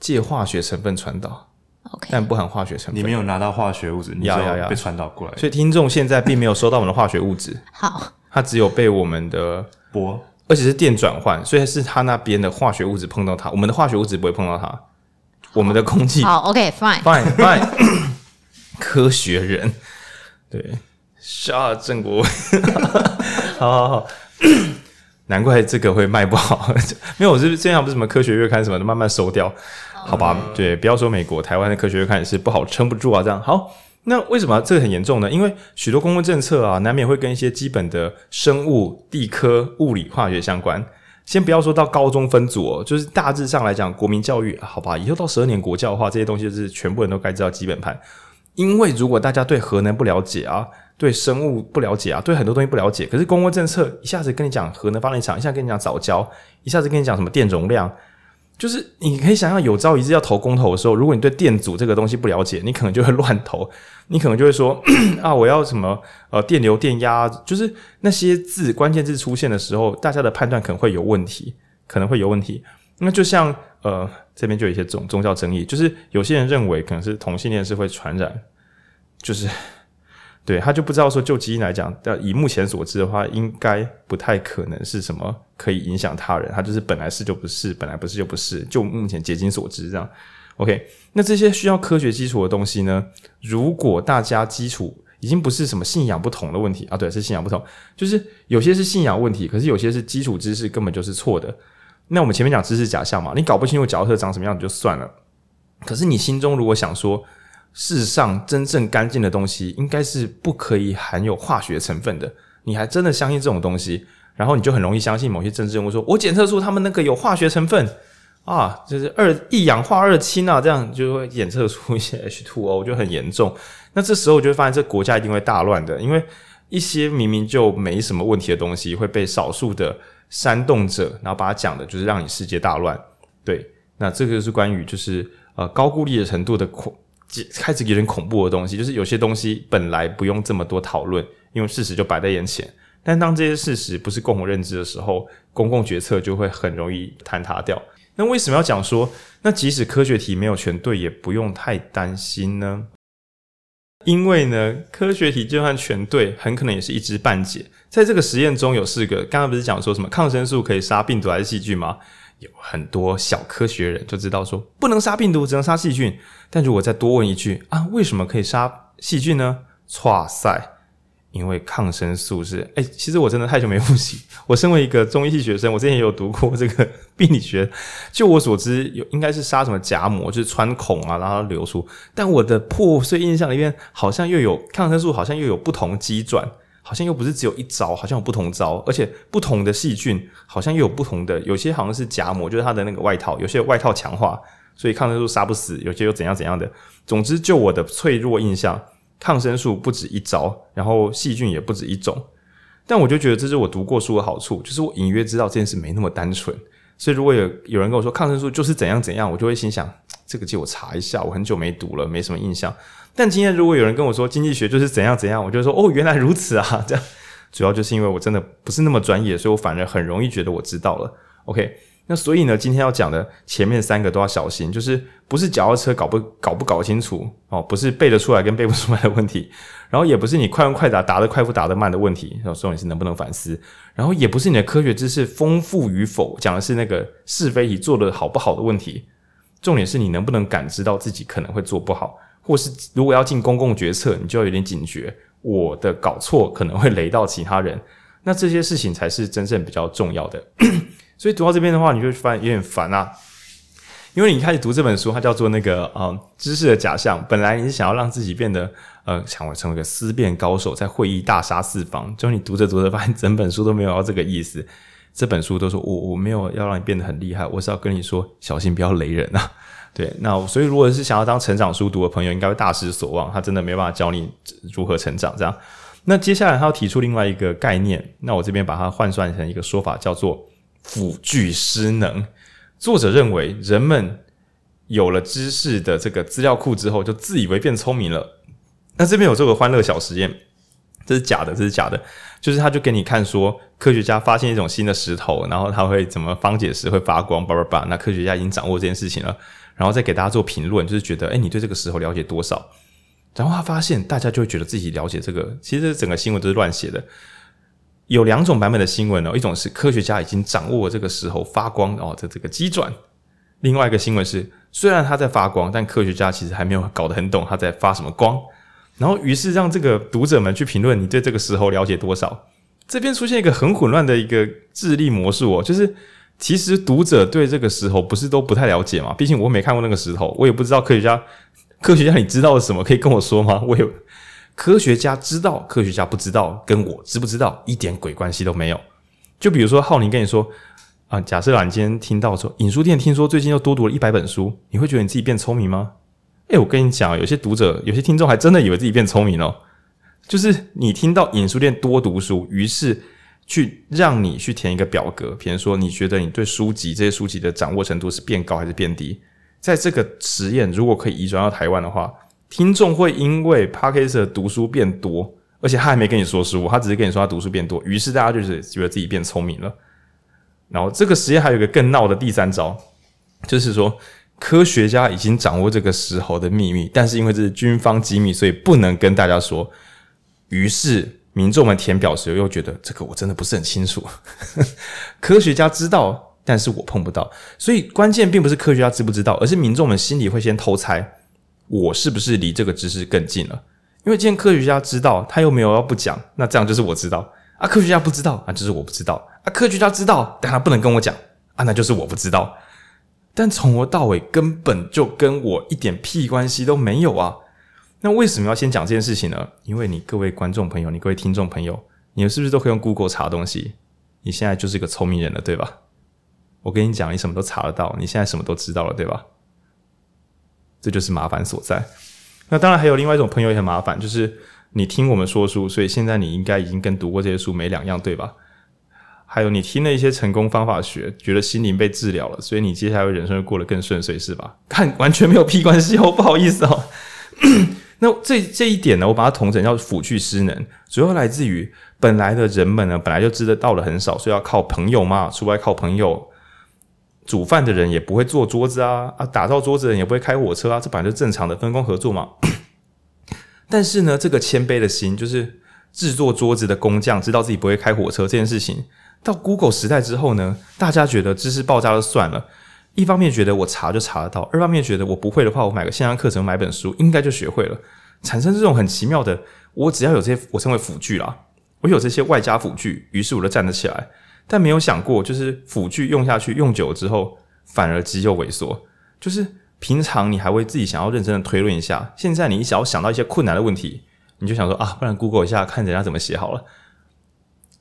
Speaker 1: 借化学成分传导。
Speaker 2: Okay.
Speaker 1: 但不含化学成分，
Speaker 3: 你没有拿到化学物质，你要要被传导过来。
Speaker 1: 所以听众现在并没有收到我们的化学物质，
Speaker 2: 好，
Speaker 1: 它只有被我们的
Speaker 3: 波，
Speaker 1: 而且是电转换，所以是它那边的化学物质碰到它，我们的化学物质不会碰到它，我们的空气。
Speaker 2: 好，OK，Fine，Fine，Fine，、okay, (coughs)
Speaker 1: 科学人，对，杀郑国，(laughs) 好好好，(coughs) 难怪这个会卖不好，(laughs) 没有，我是这样，不是什么科学月刊什么的，慢慢收掉。好吧，对，不要说美国，台湾的科学月刊也是不好撑不住啊。这样好，那为什么这个很严重呢？因为许多公共政策啊，难免会跟一些基本的生物、地科、物理、化学相关。先不要说到高中分组哦，就是大致上来讲，国民教育，好吧，以后到十二年国教的话，这些东西就是全部人都该知道基本盘。因为如果大家对核能不了解啊，对生物不了解啊，对很多东西不了解，可是公共政策一下子跟你讲核能发电厂，一下子跟你讲早教，一下子跟你讲什么电容量。就是你可以想象，有朝一日要投公投的时候，如果你对电阻这个东西不了解，你可能就会乱投，你可能就会说 (coughs) 啊，我要什么呃电流、电压，就是那些字关键字出现的时候，大家的判断可能会有问题，可能会有问题。那就像呃这边就有一些宗宗教争议，就是有些人认为可能是同性恋是会传染，就是。对，他就不知道说，就基因来讲，但以目前所知的话，应该不太可能是什么可以影响他人。他就是本来是就不是，本来不是就不是。就目前结晶所知这样。OK，那这些需要科学基础的东西呢？如果大家基础已经不是什么信仰不同的问题啊，对，是信仰不同，就是有些是信仰问题，可是有些是基础知识根本就是错的。那我们前面讲知识假象嘛，你搞不清楚角色长什么样子就算了，可是你心中如果想说。世上真正干净的东西，应该是不可以含有化学成分的。你还真的相信这种东西，然后你就很容易相信某些政治人物说：“我检测出他们那个有化学成分啊，(laughs) 就是二一氧化二氢啊，这样就会检测出一些 H2O，O，就很严重。那这时候我就会发现，这国家一定会大乱的，因为一些明明就没什么问题的东西，会被少数的煽动者，然后把它讲的就是让你世界大乱。对，那这个就是关于就是呃高估力的程度的恐。开始有点恐怖的东西，就是有些东西本来不用这么多讨论，因为事实就摆在眼前。但当这些事实不是共同认知的时候，公共决策就会很容易坍塌掉。那为什么要讲说，那即使科学题没有全对，也不用太担心呢？因为呢，科学题就算全对，很可能也是一知半解。在这个实验中有四个，刚刚不是讲说什么抗生素可以杀病毒还是细菌吗？有很多小科学人就知道说不能杀病毒，只能杀细菌。但如果再多问一句啊，为什么可以杀细菌呢？剉赛，因为抗生素是诶、欸，其实我真的太久没复习。我身为一个中医系学生，我之前也有读过这个病理学。就我所知，有应该是杀什么荚膜，就是穿孔啊，然后流出。但我的破碎印象里面，好像又有抗生素，好像又有不同机转。好像又不是只有一招，好像有不同招，而且不同的细菌好像又有不同的，有些好像是荚膜，就是它的那个外套，有些外套强化，所以抗生素杀不死，有些又怎样怎样的。总之，就我的脆弱印象，抗生素不止一招，然后细菌也不止一种。但我就觉得这是我读过书的好处，就是我隐约知道这件事没那么单纯。所以如果有有人跟我说抗生素就是怎样怎样，我就会心想，这个借我查一下，我很久没读了，没什么印象。但今天如果有人跟我说经济学就是怎样怎样，我就说哦，原来如此啊！(laughs) 这样主要就是因为我真的不是那么专业，所以我反而很容易觉得我知道了。OK，那所以呢，今天要讲的前面三个都要小心，就是不是脚踏车搞不搞不搞清楚哦，不是背得出来跟背不出来的问题，(laughs) 然后也不是你快问快答答得快不答得慢的问题，然后说你是能不能反思，然后也不是你的科学知识丰富与否，讲的是那个是非题做得好不好的问题，重点是你能不能感知到自己可能会做不好。或是如果要进公共决策，你就要有点警觉，我的搞错可能会雷到其他人，那这些事情才是真正比较重要的。(clears throat) 所以读到这边的话，你就发现有点烦啊，因为你开始读这本书，它叫做那个呃知识的假象。本来你是想要让自己变得呃，想成为一个思辨高手，在会议大杀四方，就你读着读着发现整本书都没有要这个意思。这本书都说我我没有要让你变得很厉害，我是要跟你说小心不要雷人啊。对，那所以如果是想要当成长书读的朋友，应该会大失所望。他真的没办法教你如何成长这样。那接下来他要提出另外一个概念，那我这边把它换算成一个说法，叫做辅具失能。作者认为，人们有了知识的这个资料库之后，就自以为变聪明了。那这边有做个欢乐小实验，这是假的，这是假的。就是他就给你看说，科学家发现一种新的石头，然后他会怎么方解石会发光，叭叭叭。那科学家已经掌握这件事情了，然后再给大家做评论，就是觉得，诶，你对这个石头了解多少？然后他发现，大家就会觉得自己了解这个。其实整个新闻都是乱写的。有两种版本的新闻哦，一种是科学家已经掌握了这个石头发光哦的这个机转；另外一个新闻是，虽然它在发光，但科学家其实还没有搞得很懂它在发什么光。然后于是让这个读者们去评论你对这个石头了解多少。这边出现一个很混乱的一个智力魔术哦，就是其实读者对这个石头不是都不太了解嘛？毕竟我没看过那个石头，我也不知道科学家。(laughs) 科学家，你知道了什么？可以跟我说吗？(laughs) 我有科学家知道，科学家不知道，跟我知不知道一点鬼关系都没有。就比如说浩宁跟你说啊，假设你今天听到说影书店听说最近又多读了一百本书，你会觉得你自己变聪明吗？诶，我跟你讲，有些读者、有些听众还真的以为自己变聪明哦。就是你听到影书店多读书，于是去让你去填一个表格，比如说你觉得你对书籍这些书籍的掌握程度是变高还是变低？在这个实验如果可以移转到台湾的话，听众会因为 Podcast 的读书变多，而且他还没跟你说书，他只是跟你说他读书变多，于是大家就是觉得自己变聪明了。然后这个实验还有一个更闹的第三招，就是说科学家已经掌握这个石头的秘密，但是因为这是军方机密，所以不能跟大家说。于是民众们填表时又觉得这个我真的不是很清楚，(laughs) 科学家知道。但是我碰不到，所以关键并不是科学家知不知道，而是民众们心里会先偷猜，我是不是离这个知识更近了？因为既然科学家知道，他又没有要不讲，那这样就是我知道啊。科学家不知道，那就是我不知道啊。科学家知道，但他不能跟我讲啊，那就是我不知道。但从头到尾根本就跟我一点屁关系都没有啊。那为什么要先讲这件事情呢？因为你各位观众朋友，你各位听众朋友，你们是不是都可以用 Google 查东西？你现在就是一个聪明人了，对吧？我跟你讲，你什么都查得到，你现在什么都知道了，对吧？这就是麻烦所在。那当然还有另外一种朋友也很麻烦，就是你听我们说书，所以现在你应该已经跟读过这些书没两样，对吧？还有你听了一些成功方法学，觉得心灵被治疗了，所以你接下来人生会过得更顺遂，是吧？看完全没有屁关系哦，不好意思哦。那这这一点呢，我把它统整叫辅具失能，主要来自于本来的人们呢，本来就知道的很少，所以要靠朋友嘛，出外靠朋友。煮饭的人也不会做桌子啊啊！打造桌子的人也不会开火车啊！这本来就正常的分工合作嘛。(coughs) 但是呢，这个谦卑的心，就是制作桌子的工匠知道自己不会开火车这件事情，到 Google 时代之后呢，大家觉得知识爆炸就算了。一方面觉得我查就查得到，二方面觉得我不会的话，我买个线上课程，买本书应该就学会了。产生这种很奇妙的，我只要有这些，我称为辅具啦，我有这些外加辅具，于是我就站得起来。但没有想过，就是辅具用下去用久了之后，反而肌肉萎缩。就是平常你还会自己想要认真的推论一下，现在你想要想到一些困难的问题，你就想说啊，不然 Google 一下看人家怎么写好了。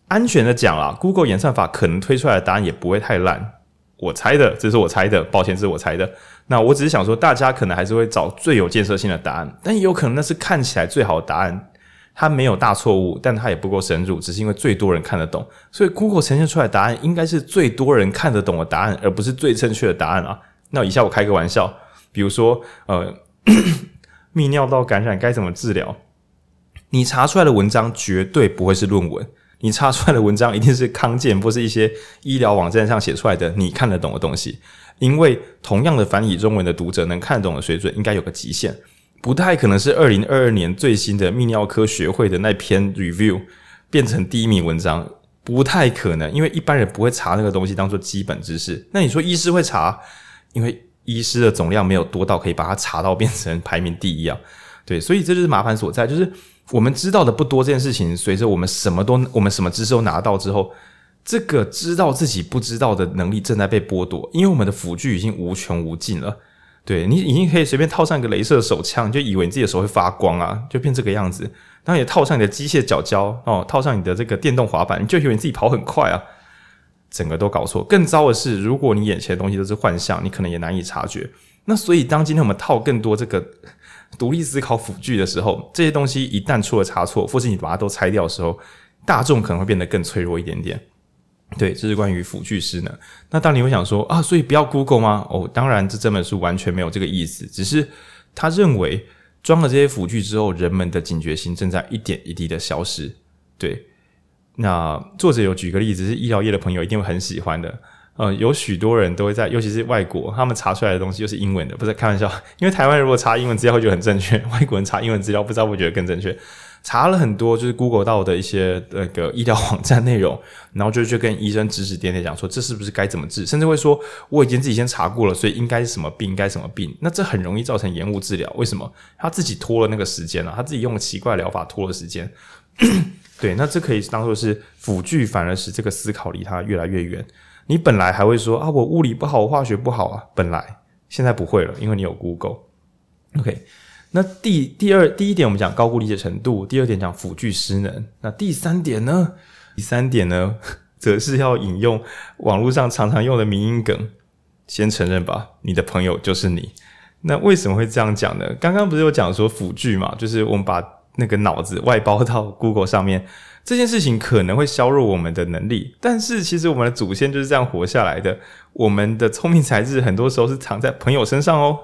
Speaker 1: 安全的讲啦，Google 演算法可能推出来的答案也不会太烂。我猜的，这是我猜的，抱歉，是我猜的。那我只是想说，大家可能还是会找最有建设性的答案，但也有可能那是看起来最好的答案。它没有大错误，但它也不够深入，只是因为最多人看得懂，所以 Google 呈现出来的答案应该是最多人看得懂的答案，而不是最正确的答案啊。那以下我开个玩笑，比如说，呃，泌尿道感染该怎么治疗？你查出来的文章绝对不会是论文，你查出来的文章一定是康健或是一些医疗网站上写出来的你看得懂的东西，因为同样的繁体中文的读者能看得懂的水准应该有个极限。不太可能是二零二二年最新的泌尿科学会的那篇 review 变成第一名文章，不太可能，因为一般人不会查那个东西当做基本知识。那你说医师会查，因为医师的总量没有多到可以把它查到变成排名第一啊。对，所以这就是麻烦所在，就是我们知道的不多这件事情，随着我们什么都我们什么知识都拿到之后，这个知道自己不知道的能力正在被剥夺，因为我们的辅具已经无穷无尽了。对，你已经可以随便套上一个镭射手枪，就以为你自己的手会发光啊，就变这个样子。然后也套上你的机械脚胶哦，套上你的这个电动滑板，你就以为你自己跑很快啊，整个都搞错。更糟的是，如果你眼前的东西都是幻象，你可能也难以察觉。那所以，当今天我们套更多这个独立思考辅具的时候，这些东西一旦出了差错，或是你把它都拆掉的时候，大众可能会变得更脆弱一点点。对，这是关于辅具失能。那当你会想说啊，所以不要 Google 吗？哦，当然，这这本书完全没有这个意思，只是他认为装了这些辅具之后，人们的警觉心正在一点一滴的消失。对，那作者有举个例子，是医疗业的朋友一定会很喜欢的。呃，有许多人都会在，尤其是外国，他们查出来的东西又是英文的，不是开玩笑。因为台湾如果查英文资料会觉得很正确，外国人查英文资料不知道会觉得更正确。查了很多就是 Google 到的一些那个医疗网站内容，然后就就跟医生指指点点讲说这是不是该怎么治，甚至会说我已经自己先查过了，所以应该是什么病，该什么病。那这很容易造成延误治疗。为什么？他自己拖了那个时间了，他自己用奇怪疗法拖了时间。(coughs) 对，那这可以当做是辅具，反而使这个思考离他越来越远。你本来还会说啊，我物理不好，我化学不好啊，本来现在不会了，因为你有 Google。OK，那第第二第一点我们讲高估理解程度，第二点讲辅具失能，那第三点呢？第三点呢，则是要引用网络上常常用的迷因梗，先承认吧，你的朋友就是你。那为什么会这样讲呢？刚刚不是有讲说辅具嘛，就是我们把那个脑子外包到 Google 上面。这件事情可能会削弱我们的能力，但是其实我们的祖先就是这样活下来的。我们的聪明才智很多时候是藏在朋友身上哦。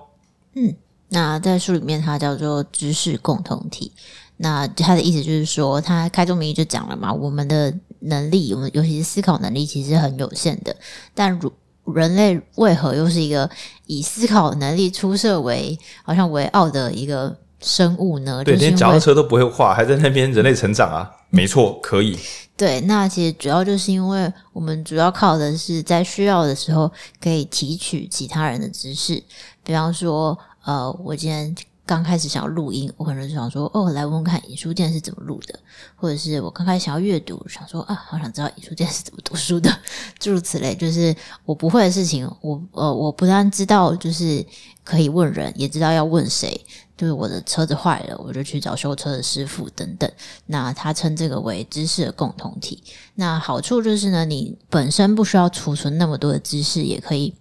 Speaker 2: 嗯，那在书里面它叫做知识共同体。那它的意思就是说，它开宗明义就讲了嘛，我们的能力，我们尤其是思考能力，其实很有限的。但如人类为何又是一个以思考能力出色为好像为傲的一个生物呢？
Speaker 1: 对，
Speaker 2: 就是
Speaker 1: 连脚踏车都不会画，还在那边人类成长啊。没错，可以。
Speaker 2: 对，那其实主要就是因为我们主要靠的是在需要的时候可以提取其他人的知识，比方说，呃，我今天刚开始想要录音，我可能就想说，哦，来问问看影书店是怎么录的，或者是我刚开始想要阅读，想说啊，好想知道影书店是怎么读书的，诸如此类。就是我不会的事情，我呃，我不但知道，就是可以问人，也知道要问谁。就是我的车子坏了，我就去找修车的师傅等等。那他称这个为知识的共同体。那好处就是呢，你本身不需要储存那么多的知识，也可以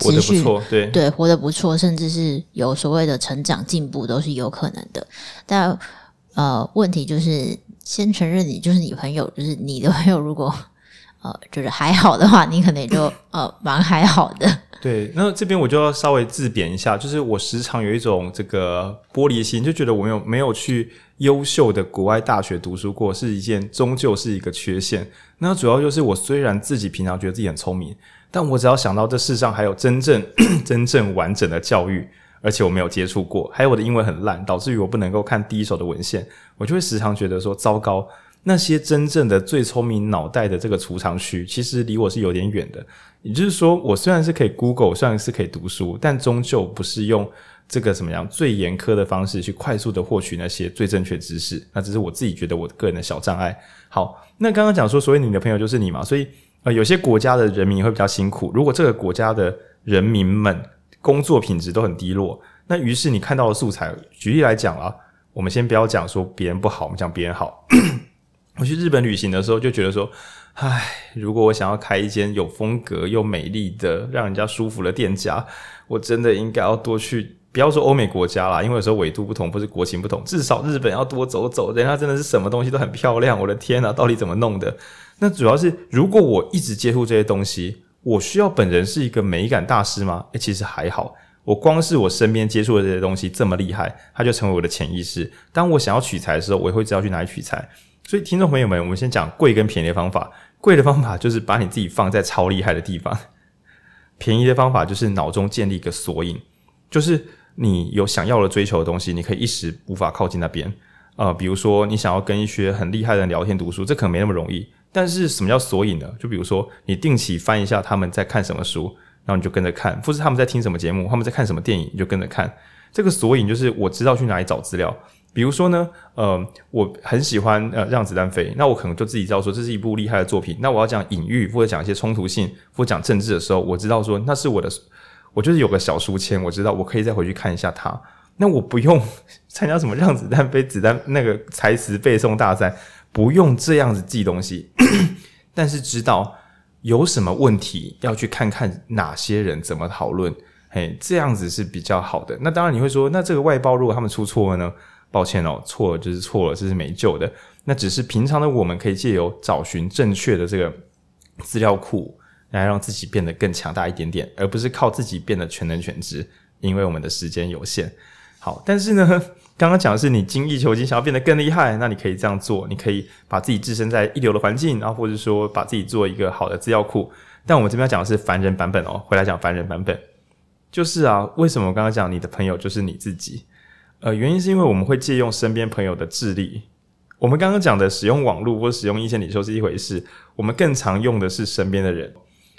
Speaker 1: 活得不错，对
Speaker 2: 对，活得不错，甚至是有所谓的成长进步都是有可能的。但呃，问题就是先承认你就是你朋友，就是你的朋友，如果呃就是还好的话，你可能也就呃蛮还好的。
Speaker 1: 对，那这边我就要稍微自贬一下，就是我时常有一种这个玻璃心，就觉得我没有没有去优秀的国外大学读书过，是一件终究是一个缺陷。那主要就是我虽然自己平常觉得自己很聪明，但我只要想到这世上还有真正 (clears throat) 真正完整的教育，而且我没有接触过，还有我的英文很烂，导致于我不能够看第一手的文献，我就会时常觉得说糟糕。那些真正的最聪明脑袋的这个储藏区，其实离我是有点远的。也就是说，我虽然是可以 Google，虽然是可以读书，但终究不是用这个怎么样最严苛的方式去快速的获取那些最正确知识。那只是我自己觉得我个人的小障碍。好，那刚刚讲说，所以你的朋友就是你嘛。所以呃，有些国家的人民会比较辛苦。如果这个国家的人民们工作品质都很低落，那于是你看到的素材，举例来讲啊，我们先不要讲说别人不好，我们讲别人好。我去日本旅行的时候就觉得说，唉，如果我想要开一间有风格又美丽的、让人家舒服的店家，我真的应该要多去，不要说欧美国家啦，因为有时候纬度不同，不是国情不同，至少日本要多走走，人家真的是什么东西都很漂亮。我的天啊，到底怎么弄的？那主要是如果我一直接触这些东西，我需要本人是一个美感大师吗？诶，其实还好，我光是我身边接触的这些东西这么厉害，它就成为我的潜意识。当我想要取材的时候，我也会知道去哪里取材。所以，听众朋友们，我们先讲贵跟便宜的方法。贵的方法就是把你自己放在超厉害的地方；便宜的方法就是脑中建立一个索引，就是你有想要的追求的东西，你可以一时无法靠近那边。呃，比如说你想要跟一些很厉害的人聊天读书，这可能没那么容易。但是什么叫索引呢？就比如说你定期翻一下他们在看什么书，然后你就跟着看；或是他们在听什么节目，他们在看什么电影，你就跟着看。这个索引就是我知道去哪里找资料。比如说呢，呃，我很喜欢呃让子弹飞，那我可能就自己知道说这是一部厉害的作品。那我要讲隐喻或者讲一些冲突性或讲政治的时候，我知道说那是我的，我就是有个小书签，我知道我可以再回去看一下它。那我不用参加什么让子弹飞子弹那个台词背诵大赛，不用这样子记东西，(clears throat) 但是知道有什么问题要去看看哪些人怎么讨论。嘿，这样子是比较好的。那当然你会说，那这个外包如果他们出错了呢？抱歉哦，错了就是错了，这是没救的。那只是平常的我们可以借由找寻正确的这个资料库，来让自己变得更强大一点点，而不是靠自己变得全能全知，因为我们的时间有限。好，但是呢，刚刚讲的是你精益求精，想要变得更厉害，那你可以这样做，你可以把自己置身在一流的环境，然后或者说把自己做一个好的资料库。但我们这边要讲的是凡人版本哦，回来讲凡人版本，就是啊，为什么我刚刚讲你的朋友就是你自己？呃，原因是因为我们会借用身边朋友的智力。我们刚刚讲的使用网络或使用意见领袖是一回事，我们更常用的是身边的人。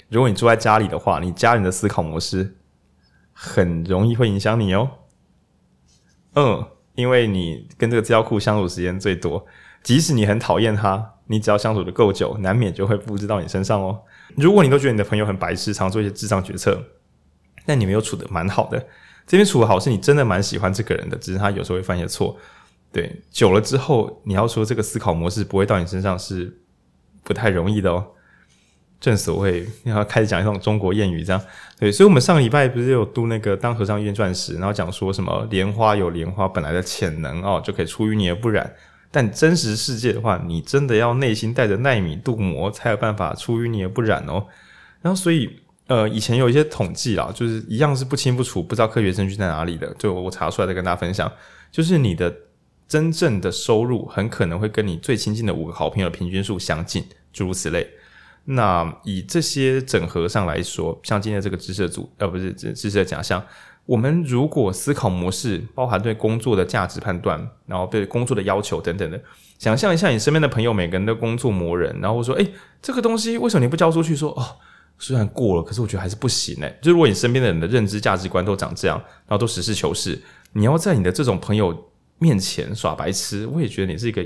Speaker 1: 如果你住在家里的话，你家人的思考模式很容易会影响你哦。嗯，因为你跟这个资料库相处时间最多，即使你很讨厌他，你只要相处的够久，难免就会复制到你身上哦。如果你都觉得你的朋友很白痴，常做一些智障决策，但你们又处得蛮好的。这边处的好是你真的蛮喜欢这个人的，只是他有时候会犯一些错。对，久了之后，你要说这个思考模式不会到你身上是不太容易的哦。正所谓，然后开始讲一种中国谚语，这样对。所以，我们上个礼拜不是有读那个《当和尚遇见钻石》，然后讲说什么莲花有莲花本来的潜能哦，就可以出淤泥而不染。但真实世界的话，你真的要内心带着奈米镀膜，才有办法出淤泥而不染哦。然后，所以呃，以前有一些统计啦，就是一样是不清不楚，不知道科学证据在哪里的，就我查出来的跟大家分享，就是你的。真正的收入很可能会跟你最亲近的五个好朋友的平均数相近，诸如此类。那以这些整合上来说，像今天这个知识的组，呃，不是知知识的假象，我们如果思考模式包含对工作的价值判断，然后对工作的要求等等的，想象一下你身边的朋友每个人都工作磨人，然后说，诶，这个东西为什么你不交出去？说，哦，虽然过了，可是我觉得还是不行诶。就如果你身边的人的认知价值观都长这样，然后都实事求是，你要在你的这种朋友。面前耍白痴，我也觉得你是一个，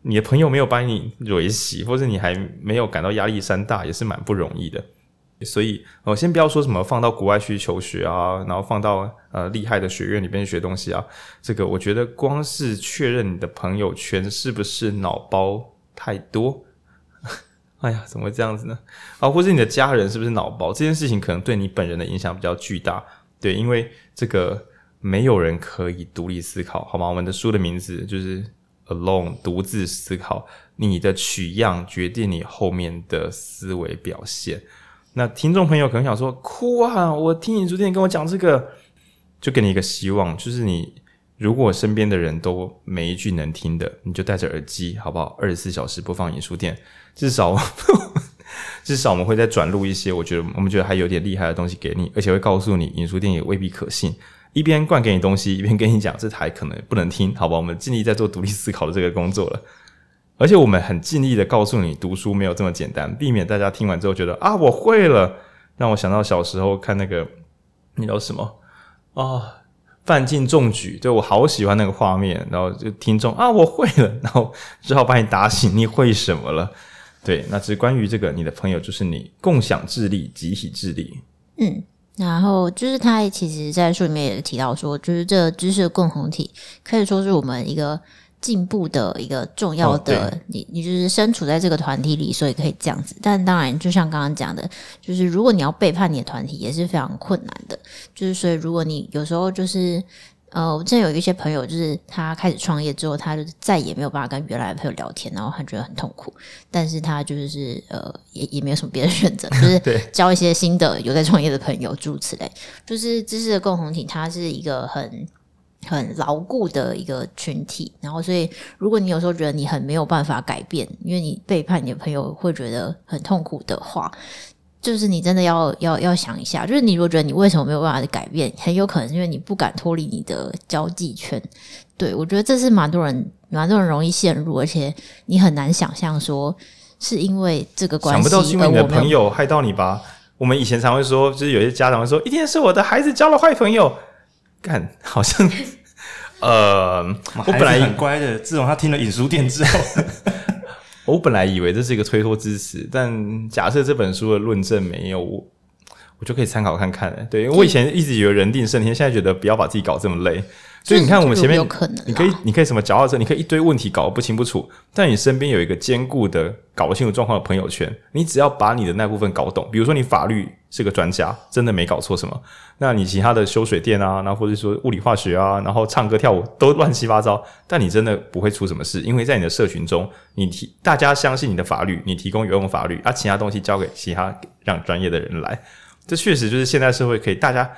Speaker 1: 你的朋友没有把你惹喜，或者你还没有感到压力山大，也是蛮不容易的。所以，我先不要说什么放到国外去求学啊，然后放到呃厉害的学院里边学东西啊，这个我觉得光是确认你的朋友圈是不是脑包太多，哎呀，怎么会这样子呢？啊，或者你的家人是不是脑包，这件事情可能对你本人的影响比较巨大。对，因为这个。没有人可以独立思考，好吗？我们的书的名字就是 Alone，独自思考。你的取样决定你后面的思维表现。那听众朋友可能想说，哭啊！我听你昨天跟我讲这个，就给你一个希望，就是你如果身边的人都没一句能听的，你就戴着耳机，好不好？二十四小时播放影书店，至少 (laughs) 至少我们会再转录一些，我觉得我们觉得还有点厉害的东西给你，而且会告诉你影书店也未必可信。一边灌给你东西，一边跟你讲这台可能不能听，好吧？我们尽力在做独立思考的这个工作了，而且我们很尽力的告诉你，读书没有这么简单，避免大家听完之后觉得啊，我会了，让我想到小时候看那个那叫什么啊，范进中举，对，我好喜欢那个画面，然后就听众啊，我会了，然后只好把你打醒，你会什么了？对，那只是关于这个，你的朋友就是你，共享智力，集体智力，
Speaker 2: 嗯。然后就是他其实，在书里面也提到说，就是这知识的共同体可以说是我们一个进步的一个重要的，哦、你你就是身处在这个团体里，所以可以这样子。但当然，就像刚刚讲的，就是如果你要背叛你的团体，也是非常困难的。就是所以，如果你有时候就是。呃，我之前有一些朋友，就是他开始创业之后，他就再也没有办法跟原来的朋友聊天，然后他觉得很痛苦。但是他就是呃，也也没有什么别的选择，(laughs) 就是交一些新的有在创业的朋友，诸如此类。就是知识的共同体，它是一个很很牢固的一个群体。然后，所以如果你有时候觉得你很没有办法改变，因为你背叛你的朋友会觉得很痛苦的话。就是你真的要要要想一下，就是你如果觉得你为什么没有办法改变，很有可能是因为你不敢脱离你的交际圈。对，我觉得这是蛮多人蛮多人容易陷入，而且你很难想象说是因为这个关系，
Speaker 1: 想不到是因为你的朋友害到你吧？我们以前常会说，就是有些家长会说，一定是我的孩子交了坏朋友。干，好像呃，我本来很乖的，自从他听了影书店之后。(laughs) 我本来以为这是一个推脱之词，但假设这本书的论证没有，我我就可以参考看看了。对，因为我以前一直以为人定胜天，现在觉得不要把自己搞这么累。所以你看，我们前面
Speaker 2: 有可能，
Speaker 1: 你可以，你可以什么脚踏车，你可以一堆问题搞得不清不楚，但你身边有一个坚固的搞不清楚状况的朋友圈，你只要把你的那部分搞懂，比如说你法律是个专家，真的没搞错什么，那你其他的修水电啊，然后或者说物理化学啊，然后唱歌跳舞都乱七八糟，但你真的不会出什么事，因为在你的社群中，你提大家相信你的法律，你提供有用法律，而、啊、其他东西交给其他让专业的人来，这确实就是现代社会可以大家。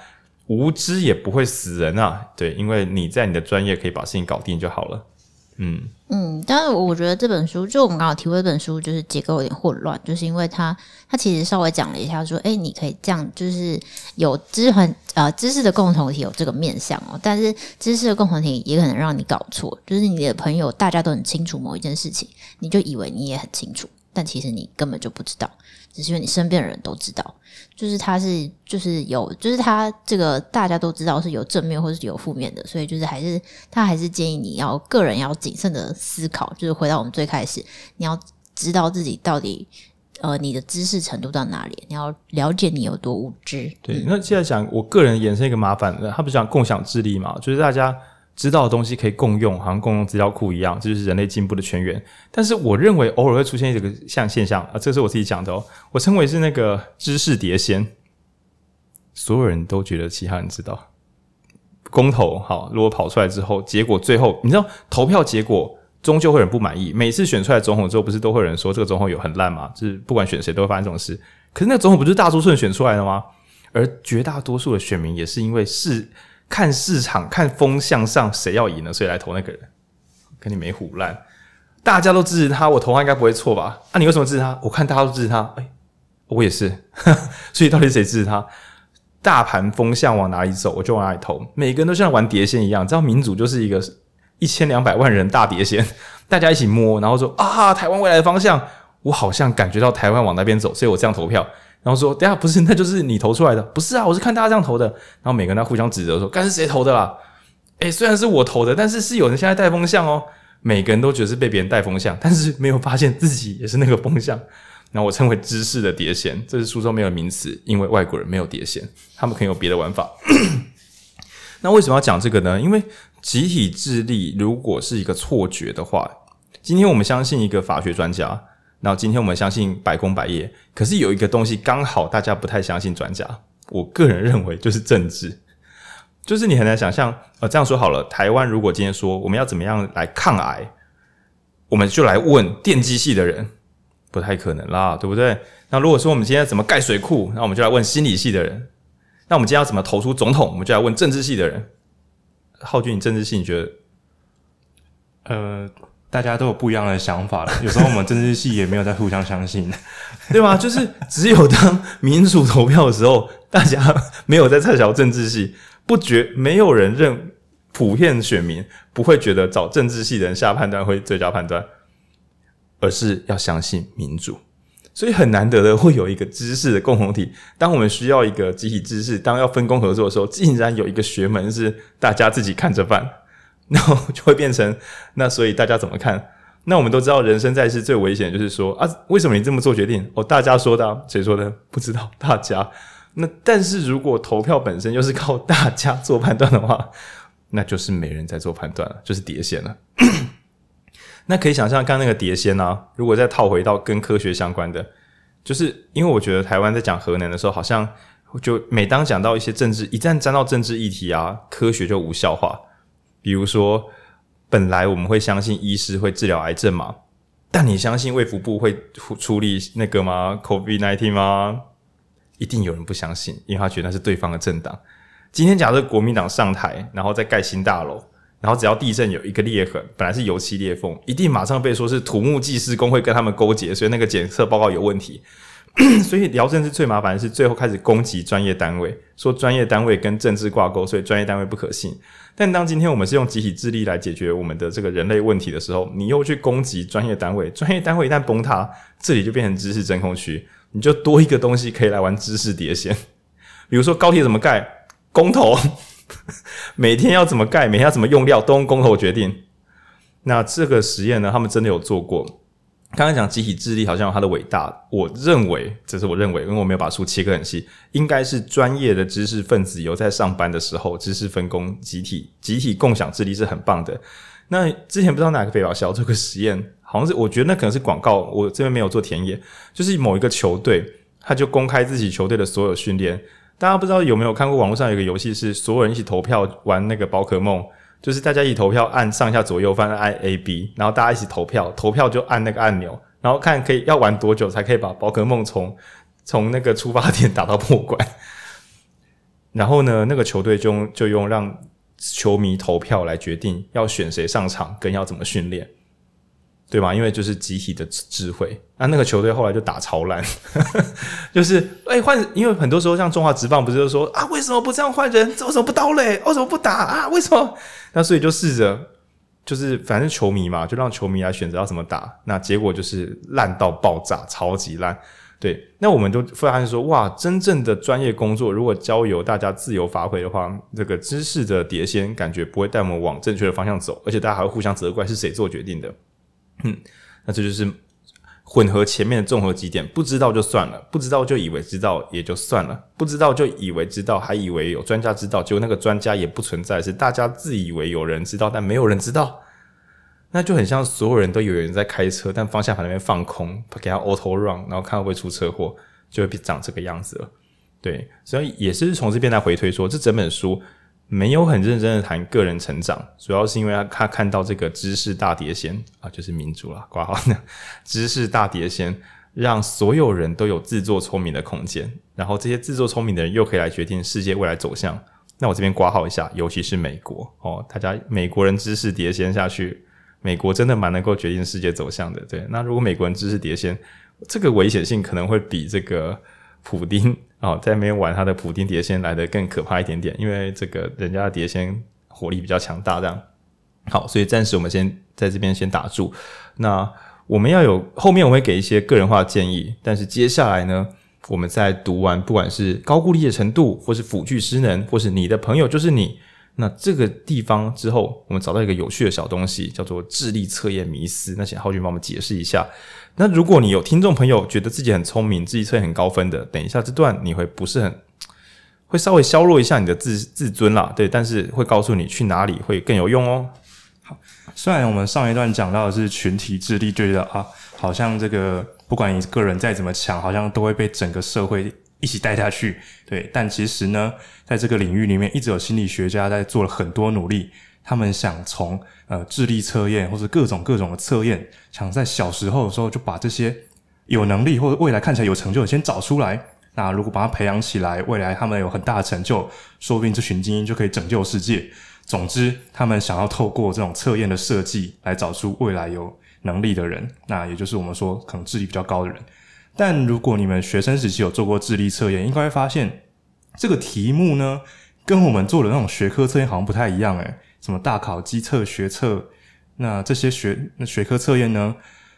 Speaker 1: 无知也不会死人啊，对，因为你在你的专业可以把事情搞定就好了。嗯。
Speaker 2: 嗯，但是我觉得这本书，就我们刚好提过这本书，就是结构有点混乱，就是因为它它其实稍微讲了一下，说，哎，你可以这样，就是有知很呃知识的共同体有这个面向哦，但是知识的共同体也可能让你搞错，就是你的朋友大家都很清楚某一件事情，你就以为你也很清楚，但其实你根本就不知道。只是因为你身边的人都知道，就是他是就是有，就是他这个大家都知道是有正面或是有负面的，所以就是还是他还是建议你要个人要谨慎的思考，就是回到我们最开始，你要知道自己到底呃你的知识程度到哪里，你要了解你有多无知。
Speaker 1: 对，那现在讲我个人衍生一个麻烦的，他不是讲共享智力嘛，就是大家。知道的东西可以共用，好像共用资料库一样，这就是人类进步的泉源。但是我认为偶尔会出现一个像现象啊，这是我自己讲的哦，我称为是那个知识碟仙。所有人都觉得其他人知道。公投好，如果跑出来之后，结果最后你知道投票结果终究会有人不满意。每次选出来总统之后，不是都会有人说这个总统有很烂吗？就是不管选谁都会发生这种事。可是那个总统不是大多数人选出来的吗？而绝大多数的选民也是因为是。看市场、看风向上谁要赢了，所以来投那个人。跟你没胡烂，大家都支持他，我投他应该不会错吧？啊，你为什么支持他？我看大家都支持他，哎、我也是。(laughs) 所以到底谁支持他？大盘风向往哪里走，我就往哪里投。每个人都像玩碟仙一样，知道民主就是一个一千两百万人大碟仙，大家一起摸，然后说啊，台湾未来的方向，我好像感觉到台湾往那边走，所以我这样投票。然后说，等下不是，那就是你投出来的，不是啊？我是看大家这样投的。然后每个人互相指责说，该是谁投的啦？诶，虽然是我投的，但是是有人现在带风向哦。每个人都觉得是被别人带风向，但是没有发现自己也是那个风向。然后我称为知识的碟仙，这是书中没有名词，因为外国人没有碟仙，他们可以有别的玩法。(coughs) 那为什么要讲这个呢？因为集体智力如果是一个错觉的话，今天我们相信一个法学专家。然后今天我们相信百工百业，可是有一个东西刚好大家不太相信专家。我个人认为就是政治，就是你很难想象。呃，这样说好了，台湾如果今天说我们要怎么样来抗癌，我们就来问电机系的人，不太可能啦，对不对？那如果说我们今天怎么盖水库，那我们就来问心理系的人。那我们今天要怎么投出总统，我们就来问政治系的人。浩俊，你政治系你觉得？
Speaker 3: 呃。大家都有不一样的想法了，(laughs) 有时候我们政治系也没有在互相相信，(laughs)
Speaker 1: 对吧？就是只有当民主投票的时候，大家没有在在小政治系，不觉没有人认普遍选民不会觉得找政治系的人下判断会最佳判断，而是要相信民主，所以很难得的会有一个知识的共同体。当我们需要一个集体知识，当要分工合作的时候，竟然有一个学门是大家自己看着办。然后就会变成那，所以大家怎么看？那我们都知道，人生在世最危险就是说啊，为什么你这么做决定？哦，大家说的啊，谁说的？不知道，大家。那但是如果投票本身又是靠大家做判断的话，那就是没人在做判断了，就是碟仙了。那可以想象，刚刚那个碟仙啊，如果再套回到跟科学相关的，就是因为我觉得台湾在讲核能的时候，好像就每当讲到一些政治，一旦沾到政治议题啊，科学就无效化。比如说，本来我们会相信医师会治疗癌症嘛？但你相信卫福部会处理那个吗？COVID-19 吗？一定有人不相信，因为他觉得那是对方的政党。今天假设国民党上台，然后再盖新大楼，然后只要地震有一个裂痕，本来是油漆裂缝，一定马上被说是土木技师工会跟他们勾结，所以那个检测报告有问题。(clears throat) 所以聊政治最麻烦的是最后开始攻击专业单位，说专业单位跟政治挂钩，所以专业单位不可信。但当今天我们是用集体智力来解决我们的这个人类问题的时候，你又去攻击专业单位，专业单位一旦崩塌，这里就变成知识真空区，你就多一个东西可以来玩知识碟仙。(laughs) 比如说高铁怎么盖，公投，(laughs) 每天要怎么盖，每天要怎么用料，都用公投决定。那这个实验呢，他们真的有做过。刚才讲集体智力好像有它的伟大，我认为这是我认为，因为我没有把书切割很细，应该是专业的知识分子有在上班的时候，知识分工、集体、集体共享智力是很棒的。那之前不知道哪个北岛小做个实验，好像是我觉得那可能是广告，我这边没有做田野，就是某一个球队，他就公开自己球队的所有训练。大家不知道有没有看过网络上有一个游戏，是所有人一起投票玩那个宝可梦。就是大家一起投票，按上下左右翻按 A B，然后大家一起投票，投票就按那个按钮，然后看可以要玩多久才可以把宝可梦从从那个出发点打到破关。(laughs) 然后呢，那个球队就就用让球迷投票来决定要选谁上场，跟要怎么训练。对吧？因为就是集体的智慧，那那个球队后来就打超烂，(laughs) 就是哎换，因为很多时候像中华职棒不是就说啊，为什么不这样换人？为什么不刀嘞？为什么不打啊？为什么？那所以就试着，就是反正球迷嘛，就让球迷来选择要怎么打。那结果就是烂到爆炸，超级烂。对，那我们就发现说，哇，真正的专业工作如果交由大家自由发挥的话，这个知识的碟仙感觉不会带我们往正确的方向走，而且大家还会互相责怪是谁做决定的。嗯，那这就是混合前面的综合几点，不知道就算了，不知道就以为知道也就算了，不知道就以为知道，还以为有专家知道，结果那个专家也不存在，是大家自以为有人知道，但没有人知道，那就很像所有人都有人在开车，但方向盘那边放空，给他 auto run，然后看会不会出车祸，就会长这个样子了。对，所以也是从这边来回推说，这整本书。没有很认真的谈个人成长，主要是因为他他看到这个知识大碟仙啊，就是民主啦，挂号的 (laughs) 知识大碟仙，让所有人都有自作聪明的空间，然后这些自作聪明的人又可以来决定世界未来走向。那我这边挂号一下，尤其是美国哦，大家美国人知识碟仙下去，美国真的蛮能够决定世界走向的。对，那如果美国人知识碟仙，这个危险性可能会比这个普丁。哦，在那边玩他的普丁碟仙来的更可怕一点点，因为这个人家的碟仙火力比较强大，这样。好，所以暂时我们先在这边先打住。那我们要有后面我会给一些个人化的建议，但是接下来呢，我们在读完不管是高估理解程度，或是辅具失能，或是你的朋友就是你，那这个地方之后，我们找到一个有趣的小东西，叫做智力测验迷思。那请浩君帮我们解释一下。那如果你有听众朋友觉得自己很聪明，智力测验很高分的，等一下这段你会不是很会稍微削弱一下你的自自尊啦，对，但是会告诉你去哪里会更有用哦。
Speaker 3: 好，虽然我们上一段讲到的是群体智力，觉得啊，好像这个不管你个人再怎么强，好像都会被整个社会一起带下去，对，但其实呢，在这个领域里面，一直有心理学家在做了很多努力。他们想从呃智力测验或者各种各种的测验，想在小时候的时候就把这些有能力或者未来看起来有成就的先找出来。那如果把它培养起来，未来他们有很大的成就，说不定这群精英就可以拯救世界。总之，他们想要透过这种测验的设计来找出未来有能力的人，那也就是我们说可能智力比较高的人。但如果你们学生时期有做过智力测验，应该会发现这个题目呢，跟我们做的那种学科测验好像不太一样诶。什么大考、基测、学测，那这些学那学科测验呢，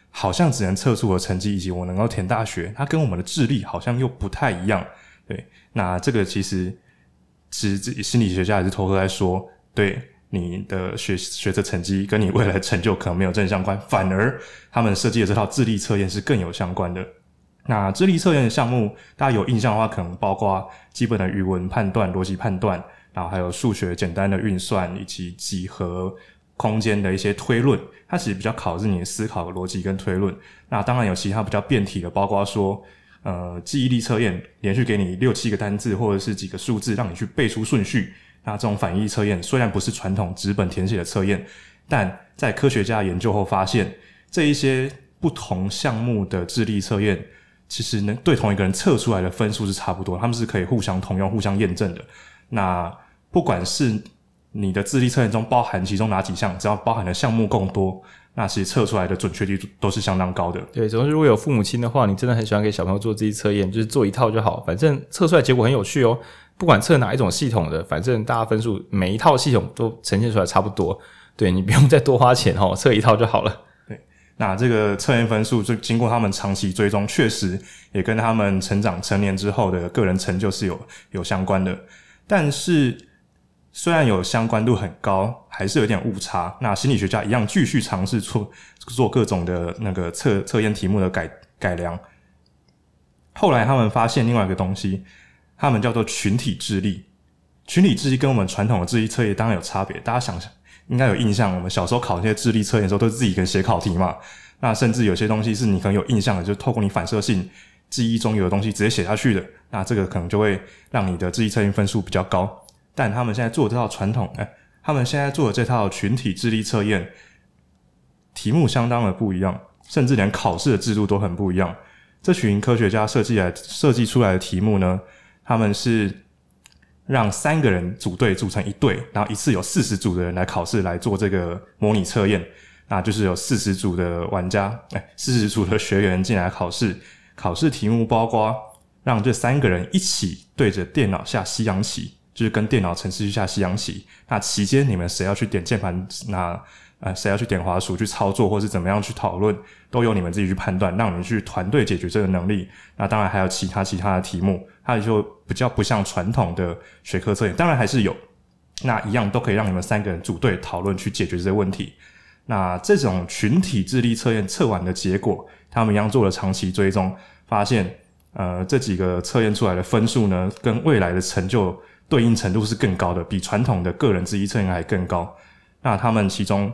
Speaker 3: 好像只能测出我成绩以及我能够填大学，它跟我们的智力好像又不太一样。对，那这个其实是自己心理学家也是偷偷在说，对你的学学测成绩跟你未来成就可能没有正相关，反而他们设计的这套智力测验是更有相关的。那智力测验的项目，大家有印象的话，可能包括基本的语文判断、逻辑判断。然后还有数学简单的运算，以及几何空间的一些推论，它其实比较考的是你的思考逻辑跟推论。那当然有其他比较变体的，包括说，呃，记忆力测验，连续给你六七个单字或者是几个数字，让你去背出顺序。那这种反应测验虽然不是传统纸本填写的测验，但在科学家研究后发现，这一些不同项目的智力测验，其实能对同一个人测出来的分数是差不多，他们是可以互相通用、互相验证的。那不管是你的智力测验中包含其中哪几项，只要包含的项目够多，那其实测出来的准确率都是相当高的。
Speaker 1: 对，总之如果有父母亲的话，你真的很喜欢给小朋友做智力测验，就是做一套就好，反正测出来结果很有趣哦。不管测哪一种系统的，反正大家分数每一套系统都呈现出来差不多。对，你不用再多花钱哦，测一套就好了。
Speaker 3: 那这个测验分数就经过他们长期追踪，确实也跟他们成长成年之后的个人成就是有有相关的，但是。虽然有相关度很高，还是有点误差。那心理学家一样继续尝试做做各种的那个测测验题目的改改良。后来他们发现另外一个东西，他们叫做群体智力。群体智力跟我们传统的智力测验当然有差别。大家想想，应该有印象，我们小时候考那些智力测验的时候，都是自己跟写考题嘛。那甚至有些东西是你可能有印象的，就透过你反射性记忆中有的东西直接写下去的。那这个可能就会让你的智力测验分数比较高。但他们现在做这套传统，哎，他们现在做的这套群体智力测验，题目相当的不一样，甚至连考试的制度都很不一样。这群科学家设计来设计出来的题目呢，他们是让三个人组队组成一队，然后一次有四十组的人来考试来做这个模拟测验，那就是有四十组的玩家，哎，四十组的学员进来考试，考试题目包括让这三个人一起对着电脑下西洋棋。就是跟电脑程式去下西洋棋，那期间你们谁要去点键盘，那呃谁要去点滑鼠去操作，或是怎么样去讨论，都由你们自己去判断，让你们去团队解决这个能力。那当然还有其他其他的题目，它就比较不像传统的学科测验，当然还是有，那一样都可以让你们三个人组队讨论去解决这些问题。那这种群体智力测验测完的结果，他们一样做了长期追踪，发现呃这几个测验出来的分数呢，跟未来的成就。对应程度是更高的，比传统的个人智力测验还更高。那他们其中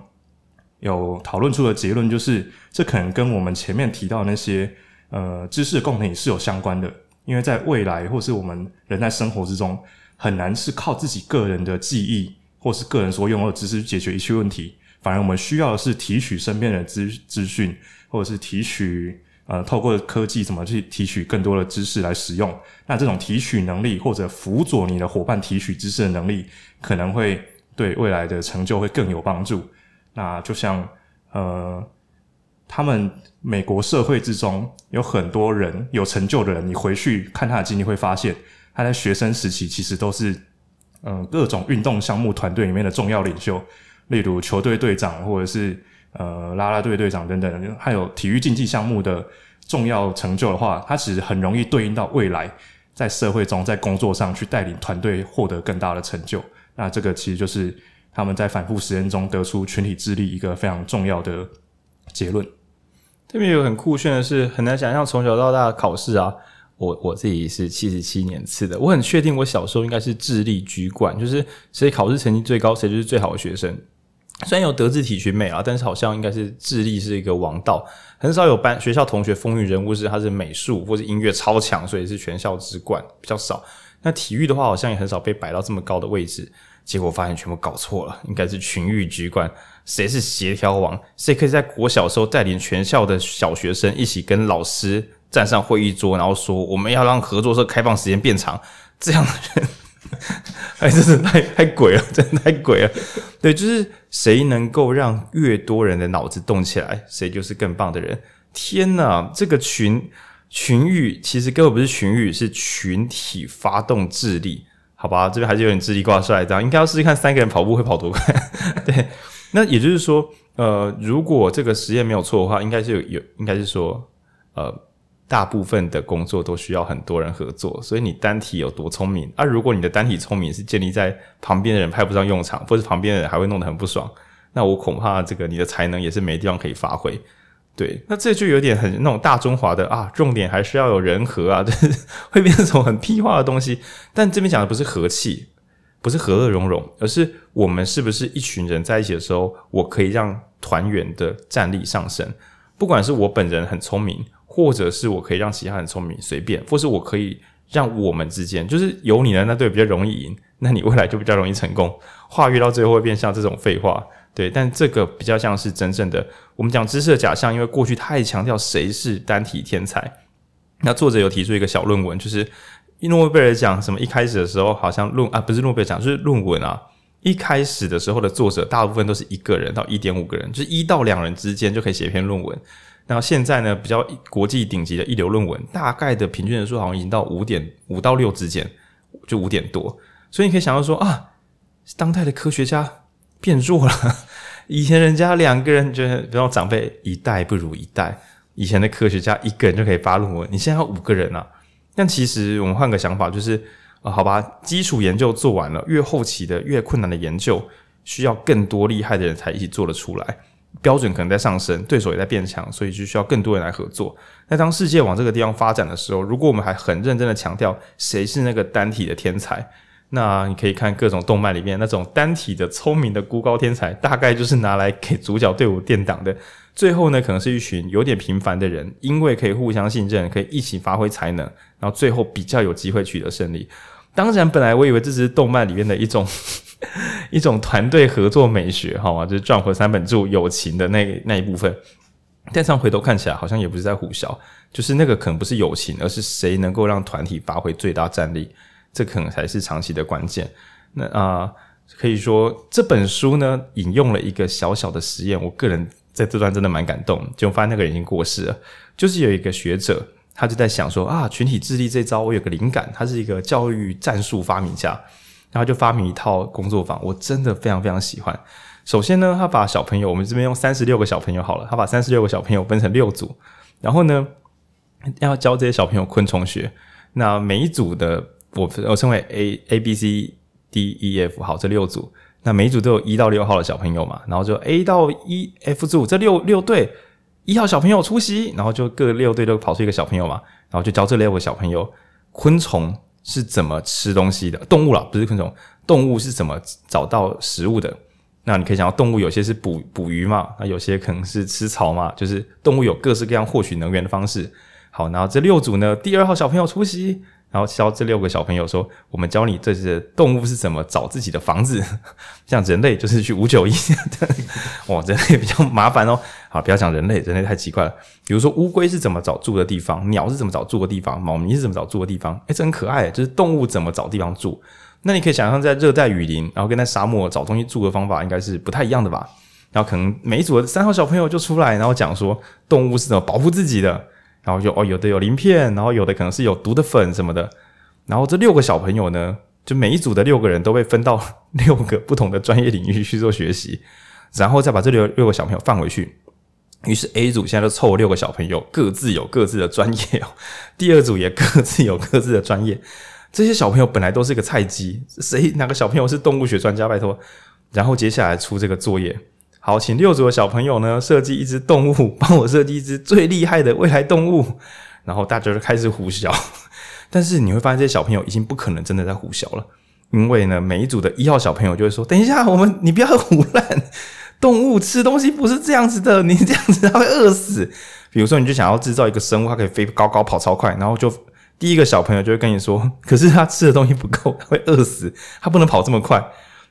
Speaker 3: 有讨论出的结论就是，这可能跟我们前面提到那些呃知识共同体是有相关的。因为在未来或是我们人在生活之中，很难是靠自己个人的记忆或是个人所拥有的知识解决一切问题，反而我们需要的是提取身边的资资讯，或者是提取。呃，透过科技怎么去提取更多的知识来使用？那这种提取能力或者辅佐你的伙伴提取知识的能力，可能会对未来的成就会更有帮助。那就像呃，他们美国社会之中有很多人有成就的人，你回去看他的经历会发现，他在学生时期其实都是嗯、各种运动项目团队里面的重要领袖，例如球队队长或者是。呃，啦啦队队长等等，还有体育竞技项目的重要成就的话，他其实很容易对应到未来在社会中、在工作上去带领团队获得更大的成就。那这个其实就是他们在反复实验中得出群体智力一个非常重要的结论。
Speaker 1: 这边有很酷炫的是，很难想象从小到大的考试啊，我我自己是七十七年次的，我很确定我小时候应该是智力居冠，就是谁考试成绩最高，谁就是最好的学生。虽然有德智体群美啊，但是好像应该是智力是一个王道，很少有班学校同学风云人物是他是美术或是音乐超强，所以是全校之冠，比较少。那体育的话，好像也很少被摆到这么高的位置。结果发现全部搞错了，应该是群育居冠。谁是协调王？谁可以在国小时候带领全校的小学生一起跟老师站上会议桌，然后说我们要让合作社开放时间变长？这样的人。(laughs) 哎，真是太太鬼了，真的太鬼了。对，就是谁能够让越多人的脑子动起来，谁就是更棒的人。天哪，这个群群育其实根本不是群育，是群体发动智力，好吧？这边还是有点智力挂帅，这样应该要试试看三个人跑步会跑多快。(laughs) 对，那也就是说，呃，如果这个实验没有错的话，应该是有有，应该是说，呃。大部分的工作都需要很多人合作，所以你单体有多聪明啊？如果你的单体聪明是建立在旁边的人派不上用场，或是旁边的人还会弄得很不爽，那我恐怕这个你的才能也是没地方可以发挥。对，那这就有点很那种大中华的啊，重点还是要有人和啊，(laughs) 就是会变成这种很屁话的东西。但这边讲的不是和气，不是和乐融融，而是我们是不是一群人在一起的时候，我可以让团员的战力上升，不管是我本人很聪明。或者是我可以让其他人聪明随便，或是我可以让我们之间就是有你的那队比较容易赢，那你未来就比较容易成功。话越到最后会变像这种废话，对，但这个比较像是真正的。我们讲知识的假象，因为过去太强调谁是单体天才。那作者有提出一个小论文，就是诺贝尔奖什么一开始的时候好像论啊不是诺贝尔奖，就是论文啊，一开始的时候的作者大部分都是一个人到一点五个人，就是一到两人之间就可以写一篇论文。然后现在呢，比较国际顶级的一流论文，大概的平均人数好像已经到五点五到六之间，就五点多。所以你可以想到说啊，当代的科学家变弱了。(laughs) 以前人家两个人觉得，比方长辈一代不如一代，以前的科学家一个人就可以发论文，你现在要五个人啊。但其实我们换个想法，就是啊，好吧，基础研究做完了，越后期的越困难的研究，需要更多厉害的人才一起做得出来。标准可能在上升，对手也在变强，所以就需要更多人来合作。那当世界往这个地方发展的时候，如果我们还很认真的强调谁是那个单体的天才，那你可以看各种动漫里面那种单体的聪明的孤高天才，大概就是拿来给主角队伍垫档的。最后呢，可能是一群有点平凡的人，因为可以互相信任，可以一起发挥才能，然后最后比较有机会取得胜利。当然，本来我以为这只是动漫里面的一种 (laughs) 一种团队合作美学，好吗？就是《Jump 三本柱》友情的那那一部分。但上回头看起来，好像也不是在唬笑，就是那个可能不是友情，而是谁能够让团体发挥最大战力，这可能才是长期的关键。那啊、可以说这本书呢，引用了一个小小的实验，我个人在这段真的蛮感动，就发现那个人已经过世了，就是有一个学者。他就在想说啊，群体智力这招我有个灵感，他是一个教育战术发明家，然后就发明一套工作坊，我真的非常非常喜欢。首先呢，他把小朋友，我们这边用三十六个小朋友好了，他把三十六个小朋友分成六组，然后呢，要教这些小朋友昆虫学。那每一组的我我称为 A A B C D E F 好，这六组，那每一组都有一到六号的小朋友嘛，然后就 A 到 E F 组这六六队。一号小朋友出席，然后就各六队都跑出一个小朋友嘛，然后就教这六个小朋友昆虫是怎么吃东西的，动物啦，不是昆虫，动物是怎么找到食物的。那你可以想到，动物有些是捕捕鱼嘛，那有些可能是吃草嘛，就是动物有各式各样获取能源的方式。好，然后这六组呢，第二号小朋友出席。然后教这六个小朋友说：“我们教你这些动物是怎么找自己的房子，(laughs) 像人类就是去五九一。(laughs) 哇，人类比较麻烦哦。好，不要讲人类，人类太奇怪了。比如说乌龟是怎么找住的地方，鸟是怎么找住的地方，猫咪是怎么找住的地方。诶，这很可爱，就是动物怎么找地方住。那你可以想象，在热带雨林，然后跟在沙漠找东西住的方法，应该是不太一样的吧？然后可能每一组的三号小朋友就出来，然后讲说动物是怎么保护自己的。”然后就哦，有的有鳞片，然后有的可能是有毒的粉什么的。然后这六个小朋友呢，就每一组的六个人都被分到 (laughs) 六个不同的专业领域去做学习，然后再把这六六个小朋友放回去。于是 A 组现在就凑六个小朋友，各自有各自的专业哦。(laughs) 第二组也各自有各自的专业。这些小朋友本来都是一个菜鸡，谁哪个小朋友是动物学专家？拜托。然后接下来出这个作业。好，请六组的小朋友呢，设计一只动物，帮我设计一只最厉害的未来动物。然后大家就开始胡笑，但是你会发现这些小朋友已经不可能真的在胡笑了，因为呢，每一组的一号小朋友就会说：“等一下，我们你不要胡乱，动物吃东西不是这样子的，你这样子它会饿死。”比如说，你就想要制造一个生物，它可以飞高高、跑超快，然后就第一个小朋友就会跟你说：“可是它吃的东西不够，他会饿死，它不能跑这么快。”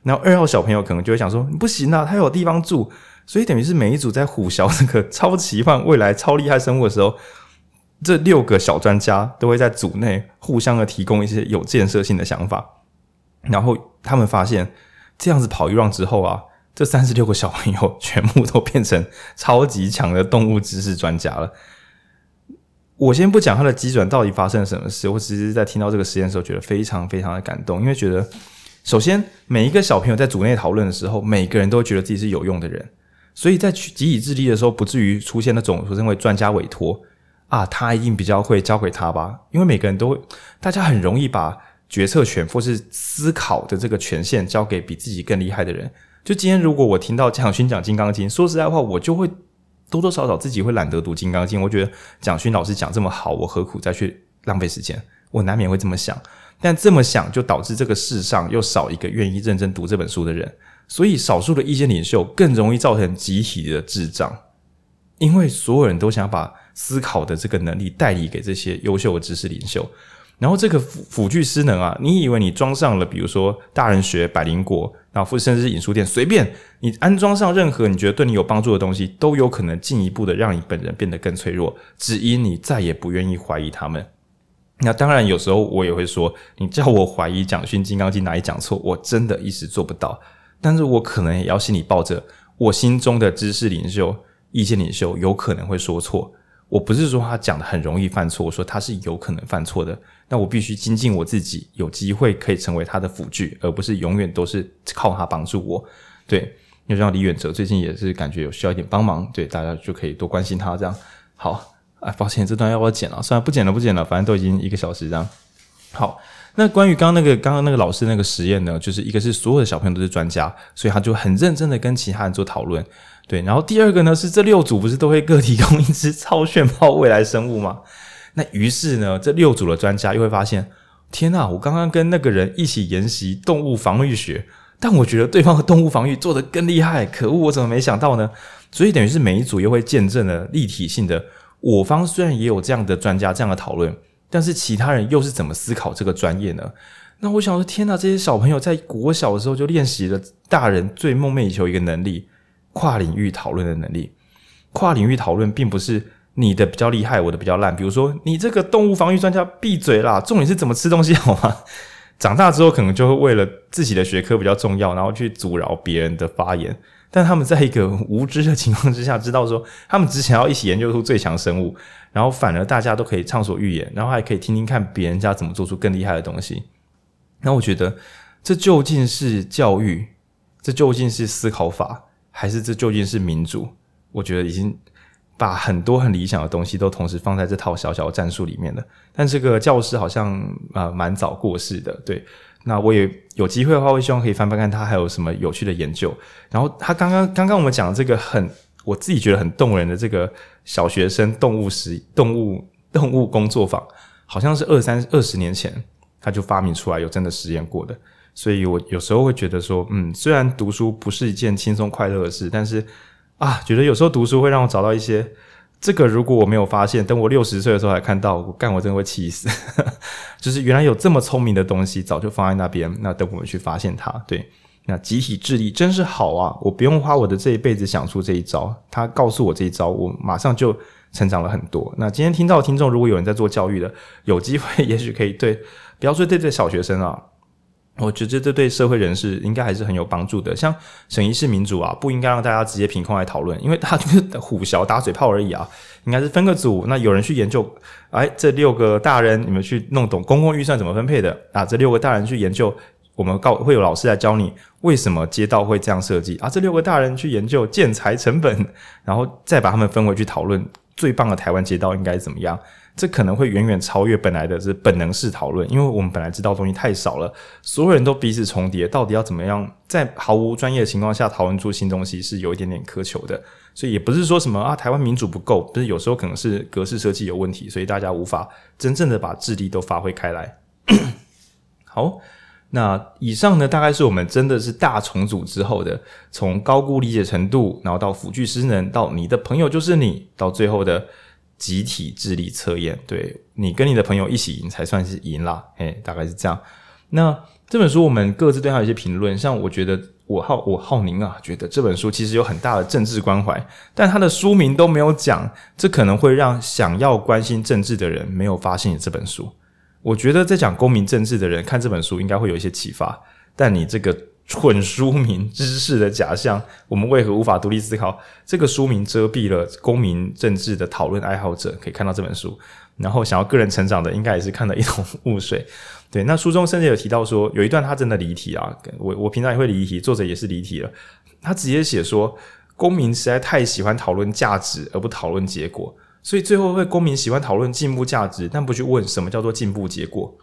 Speaker 1: 然后二号小朋友可能就会想说：“不行啊，他有地方住。”所以等于是每一组在唬小这个超奇幻未来超厉害生物的时候，这六个小专家都会在组内互相的提供一些有建设性的想法。然后他们发现，这样子跑一 round 之后啊，这三十六个小朋友全部都变成超级强的动物知识专家了。我先不讲它的机转到底发生了什么事，我只是在听到这个实验的时候觉得非常非常的感动，因为觉得。首先，每一个小朋友在组内讨论的时候，每个人都觉得自己是有用的人，所以在集体智力的时候，不至于出现那种所认为专家委托啊，他一定比较会交给他吧？因为每个人都会，大家很容易把决策权或是思考的这个权限交给比自己更厉害的人。就今天，如果我听到蒋勋讲《金刚经》，说实在话，我就会多多少少自己会懒得读《金刚经》。我觉得蒋勋老师讲这么好，我何苦再去浪费时间？我难免会这么想。但这么想，就导致这个世上又少一个愿意认真读这本书的人，所以少数的意见领袖更容易造成集体的智障，因为所有人都想把思考的这个能力代理给这些优秀的知识领袖，然后这个辅辅具失能啊，你以为你装上了，比如说大人学、百灵果，然后甚至是影书店，随便你安装上任何你觉得对你有帮助的东西，都有可能进一步的让你本人变得更脆弱，只因你再也不愿意怀疑他们。那当然，有时候我也会说，你叫我怀疑蒋勋《金刚经》哪里讲错，我真的一时做不到。但是我可能也要心里抱着，我心中的知识领袖、意见领袖有可能会说错。我不是说他讲的很容易犯错，我说他是有可能犯错的。那我必须精进我自己，有机会可以成为他的辅具，而不是永远都是靠他帮助我。对，就像李远哲最近也是感觉有需要一点帮忙，对，大家就可以多关心他这样。好。哎，抱歉，这段要不要剪了？算了，不剪了，不剪了，反正都已经一个小时这样。好，那关于刚刚那个刚刚那个老师那个实验呢，就是一个是所有的小朋友都是专家，所以他就很认真的跟其他人做讨论。对，然后第二个呢是这六组不是都会各提供一只超炫炮未来生物吗？(laughs) 那于是呢，这六组的专家又会发现，天呐，我刚刚跟那个人一起研习动物防御学，但我觉得对方的动物防御做得更厉害，可恶，我怎么没想到呢？所以等于是每一组又会见证了立体性的，我方虽然也有这样的专家这样的讨论，但是其他人又是怎么思考这个专业呢？那我想说，天呐，这些小朋友在国小的时候就练习了大人最梦寐以求一个能力。跨领域讨论的能力，跨领域讨论并不是你的比较厉害，我的比较烂。比如说，你这个动物防御专家闭嘴啦！重点是怎么吃东西好吗？(laughs) 长大之后可能就会为了自己的学科比较重要，然后去阻挠别人的发言。但他们在一个无知的情况之下，知道说他们只想要一起研究出最强生物，然后反而大家都可以畅所欲言，然后还可以听听看别人家怎么做出更厉害的东西。那我觉得，这究竟是教育？这究竟是思考法？还是这究竟是民主？我觉得已经把很多很理想的东西都同时放在这套小小的战术里面了。但这个教师好像啊蛮早过世的，对。那我也有机会的话，我希望可以翻翻看他还有什么有趣的研究。然后他刚刚刚刚我们讲的这个很我自己觉得很动人的这个小学生动物实动物动物工作坊，好像是二三二十年前他就发明出来有真的实验过的。所以我有时候会觉得说，嗯，虽然读书不是一件轻松快乐的事，但是啊，觉得有时候读书会让我找到一些这个，如果我没有发现，等我六十岁的时候还看到，我干，我真的会气死。(laughs) 就是原来有这么聪明的东西，早就放在那边，那等我们去发现它。对，那集体智力真是好啊！我不用花我的这一辈子想出这一招，他告诉我这一招，我马上就成长了很多。那今天听到听众，如果有人在做教育的，有机会也许可以对，不要说对这小学生啊。我觉得这对社会人士应该还是很有帮助的。像审议式民主啊，不应该让大家直接凭空来讨论，因为他就是虎小打嘴炮而已啊。应该是分个组，那有人去研究，哎，这六个大人你们去弄懂公共预算怎么分配的啊？这六个大人去研究，我们告会有老师来教你为什么街道会这样设计啊？这六个大人去研究建材成本，然后再把他们分回去讨论最棒的台湾街道应该怎么样。这可能会远远超越本来的是本能式讨论，因为我们本来知道东西太少了，所有人都彼此重叠，到底要怎么样在毫无专业的情况下讨论出新东西，是有一点点苛求的。所以也不是说什么啊，台湾民主不够，不是有时候可能是格式设计有问题，所以大家无法真正的把智力都发挥开来。(coughs) 好，那以上呢，大概是我们真的是大重组之后的，从高估理解程度，然后到辅具失能，到你的朋友就是你，到最后的。集体智力测验，对，你跟你的朋友一起赢才算是赢啦，嘿，大概是这样。那这本书我们各自对它有一些评论，像我觉得我浩我浩宁啊，觉得这本书其实有很大的政治关怀，但它的书名都没有讲，这可能会让想要关心政治的人没有发现这本书。我觉得在讲公民政治的人看这本书应该会有一些启发，但你这个。蠢书名，知识的假象，我们为何无法独立思考？这个书名遮蔽了公民政治的讨论爱好者可以看到这本书，然后想要个人成长的，应该也是看了一头雾水。对，那书中甚至有提到说，有一段他真的离题啊，我我平常也会离题，作者也是离题了。他直接写说，公民实在太喜欢讨论价值而不讨论结果，所以最后会公民喜欢讨论进步价值，但不去问什么叫做进步结果。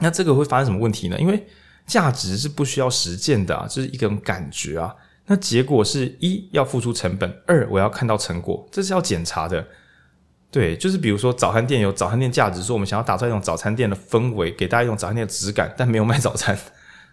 Speaker 1: 那这个会发生什么问题呢？因为价值是不需要实践的啊，这是一种感觉啊。那结果是一要付出成本，二我要看到成果，这是要检查的。对，就是比如说早餐店有早餐店价值，说我们想要打造一种早餐店的氛围，给大家一种早餐店的质感，但没有卖早餐，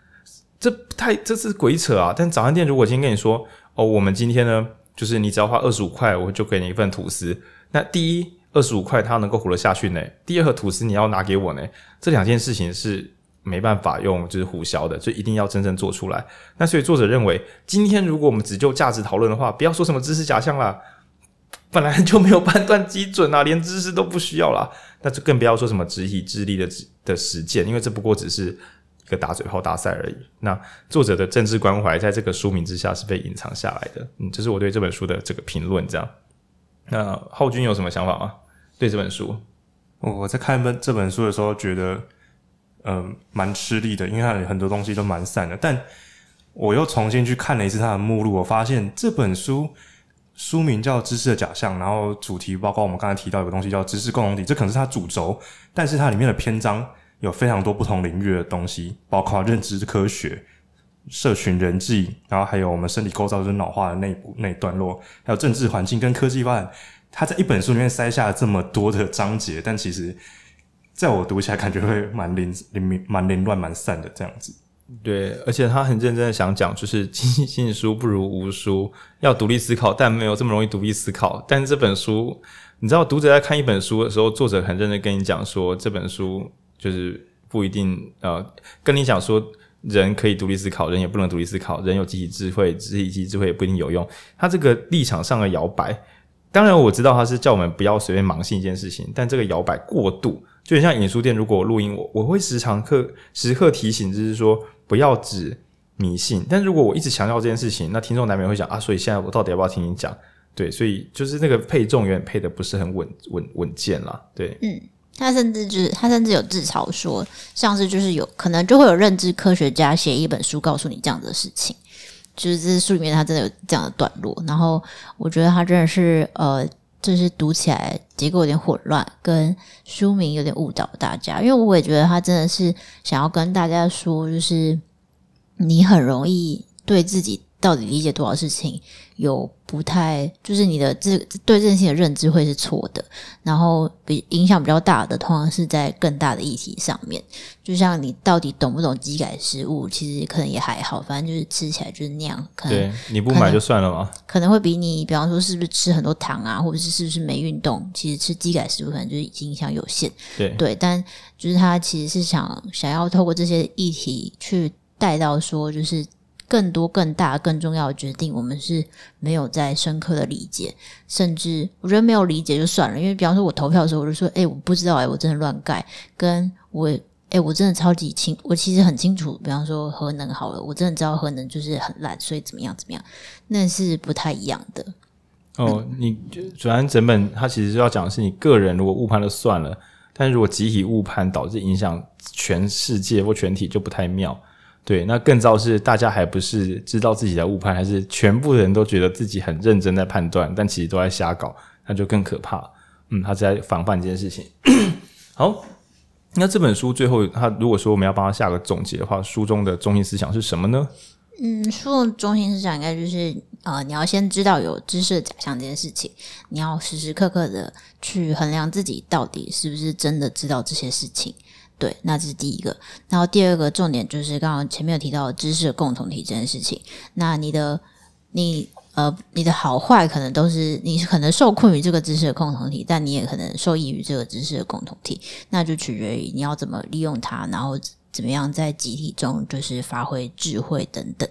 Speaker 1: (laughs) 这太这是鬼扯啊！但早餐店如果今天跟你说，哦，我们今天呢，就是你只要花二十五块，我就给你一份吐司。那第一二十五块它能够活得下去呢？第二吐司你要拿给我呢？这两件事情是。没办法用就是唬洨的，就一定要真正做出来。那所以作者认为，今天如果我们只就价值讨论的话，不要说什么知识假象啦，本来就没有判断基准啊，连知识都不需要啦。那就更不要说什么集体智力的的实践，因为这不过只是一个打嘴炮大赛而已。那作者的政治关怀在这个书名之下是被隐藏下来的。嗯，这是我对这本书的这个评论。这样，那浩君有什么想法吗？对这本书，
Speaker 3: 我在看本这本书的时候觉得。嗯，蛮吃力的，因为它很多东西都蛮散的。但我又重新去看了一次它的目录，我发现这本书书名叫《知识的假象》，然后主题包括我们刚才提到有个东西叫“知识共同体”，这可能是它主轴。但是它里面的篇章有非常多不同领域的东西，包括认知科学、社群人际，然后还有我们身体构造就是脑化的内部那一段落，还有政治环境跟科技发展。它在一本书里面塞下了这么多的章节，但其实在我读起来感觉会蛮零零蛮凌乱、蛮散的这样子。
Speaker 1: 对，而且他很认真的想讲，就是尽信书不如无书，要独立思考，但没有这么容易独立思考。但是这本书，你知道，读者在看一本书的时候，作者很认真跟你讲说，这本书就是不一定呃，跟你讲说，人可以独立思考，人也不能独立思考，人有集体智慧，集体智慧也不一定有用。他这个立场上的摇摆，当然我知道他是叫我们不要随便盲信一件事情，但这个摇摆过度，就很像影书店，如果录音，我我会时常刻时刻提醒，就是说。不要只迷信，但如果我一直强调这件事情，那听众难免会想啊，所以现在我到底要不要听你讲？对，所以就是那个配重有点配的不是很稳稳稳健啦。对，
Speaker 2: 嗯，他甚至就是他甚至有自嘲说，像是就是有可能就会有认知科学家写一本书告诉你这样的事情，就是这书里面他真的有这样的段落。然后我觉得他真的是呃，就是读起来结构有点混乱，跟书名有点误导大家。因为我也觉得他真的是想要跟大家说，就是你很容易对自己到底理解多少事情有不太，就是你的这对这件事情的认知会是错的。然后比影响比较大的，通常是在更大的议题上面。就像你到底懂不懂机改食物，其实可能也还好，反正就是吃起来就是那样。可能
Speaker 1: 对，你不买就算了嘛。
Speaker 2: 可能会比你，比方说是不是吃很多糖啊，或者是是不是没运动，其实吃机改食物可能就是影响有限。
Speaker 1: 对
Speaker 2: 对，但就是他其实是想想要透过这些议题去带到说，就是。更多、更大、更重要的决定，我们是没有在深刻的理解，甚至我觉得没有理解就算了。因为比方说，我投票的时候，我就说：“诶，我不知道，哎，我真的乱盖。”跟我，诶，我真的超级清，我其实很清楚。比方说，核能好了，我真的知道核能就是很烂，所以怎么样怎么样，那是不太一样的。
Speaker 1: 哦，你主要整本它其实要讲的是你个人如果误判了算了，但是如果集体误判导致影响全世界或全体，就不太妙。对，那更糟是大家还不是知道自己在误判，还是全部人都觉得自己很认真在判断，但其实都在瞎搞，那就更可怕。嗯，他在防范这件事情。(clears throat) 好，那这本书最后，他如果说我们要帮他下个总结的话，书中的中心思想是什么呢？
Speaker 2: 嗯，书的中心思想应该就是，呃，你要先知道有知识的假象这件事情，你要时时刻刻的去衡量自己到底是不是真的知道这些事情。对，那这是第一个。然后第二个重点就是刚刚前面有提到知识共同体这件事情。那你的你呃，你的好坏可能都是你可能受困于这个知识的共同体，但你也可能受益于这个知识的共同体。那就取决于你要怎么利用它，然后。怎么样在集体中就是发挥智慧等等，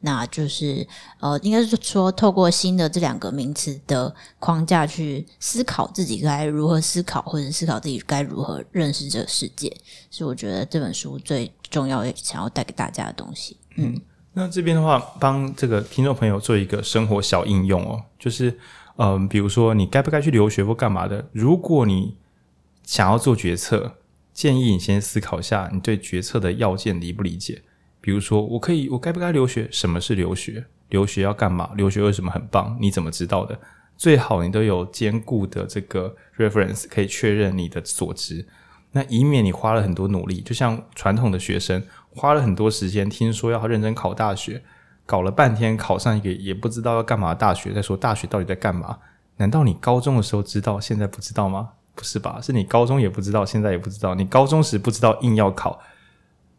Speaker 2: 那就是呃，应该是说透过新的这两个名词的框架去思考自己该如何思考，或者思考自己该如何认识这个世界，是我觉得这本书最重要的想要带给大家的东西。嗯，
Speaker 1: 那这边的话，帮这个听众朋友做一个生活小应用哦，就是嗯、比如说你该不该去留学或干嘛的，如果你想要做决策。建议你先思考一下，你对决策的要件理不理解？比如说，我可以，我该不该留学？什么是留学？留学要干嘛？留学为什么很棒？你怎么知道的？最好你都有坚固的这个 reference 可以确认你的所知，那以免你花了很多努力，就像传统的学生花了很多时间，听说要认真考大学，搞了半天考上一个也不知道要干嘛的大学，再说大学到底在干嘛？难道你高中的时候知道，现在不知道吗？不是吧？是你高中也不知道，现在也不知道。你高中时不知道，硬要考，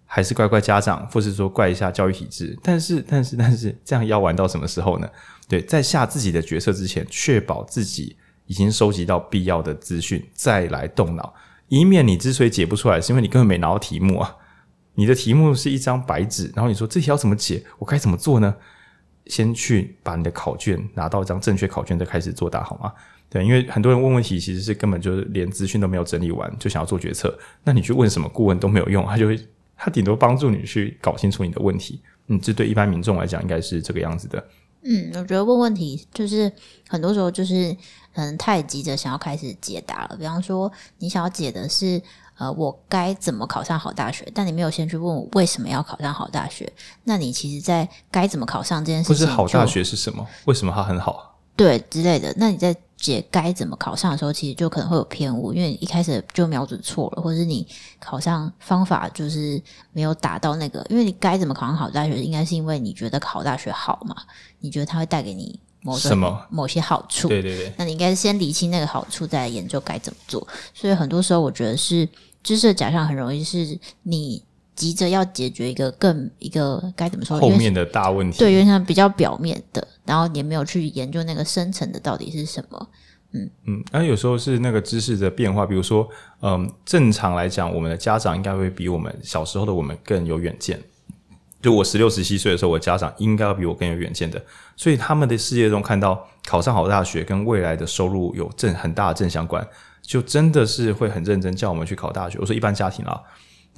Speaker 1: 还是怪怪家长，或是说怪一下教育体制？但是，但是，但是，这样要玩到什么时候呢？对，在下自己的决策之前，确保自己已经收集到必要的资讯，再来动脑，以免你之所以解不出来，是因为你根本没拿到题目啊。你的题目是一张白纸，然后你说这题要怎么解？我该怎么做呢？先去把你的考卷拿到一张正确考卷，再开始作答，好吗？对，因为很多人问问题，其实是根本就是连资讯都没有整理完，就想要做决策。那你去问什么顾问都没有用，他就会他顶多帮助你去搞清楚你的问题。嗯，这对一般民众来讲，应该是这个样子的。
Speaker 2: 嗯，我觉得问问题就是很多时候就是可能太急着想要开始解答了。比方说，你想要解的是呃，我该怎么考上好大学，但你没有先去问我为什么要考上好大学。那你其实，在该怎么考上这件事情，
Speaker 1: 不是好大学是什么？为什么它很好？
Speaker 2: 对之类的，那你在解该怎么考上的时候，其实就可能会有偏误，因为一开始就瞄准错了，或者是你考上方法就是没有达到那个，因为你该怎么考上好大学，应该是因为你觉得考大学好嘛？你觉得它会带给你某种什么某些好处？
Speaker 1: 对对对，
Speaker 2: 那你应该是先理清那个好处，再来研究该怎么做。所以很多时候，我觉得是知识的假象很容易是你。急着要解决一个更一个该怎么说？
Speaker 1: 后面的大问题，
Speaker 2: 对，有点像比较表面的，然后也没有去研究那个深层的到底是什么。嗯
Speaker 1: 嗯，那有时候是那个知识的变化，比如说，嗯，正常来讲，我们的家长应该会比我们小时候的我们更有远见。就我十六十七岁的时候，我家长应该要比我更有远见的，所以他们的世界中看到考上好大学跟未来的收入有正很大的正相关，就真的是会很认真叫我们去考大学。我说一般家庭啊。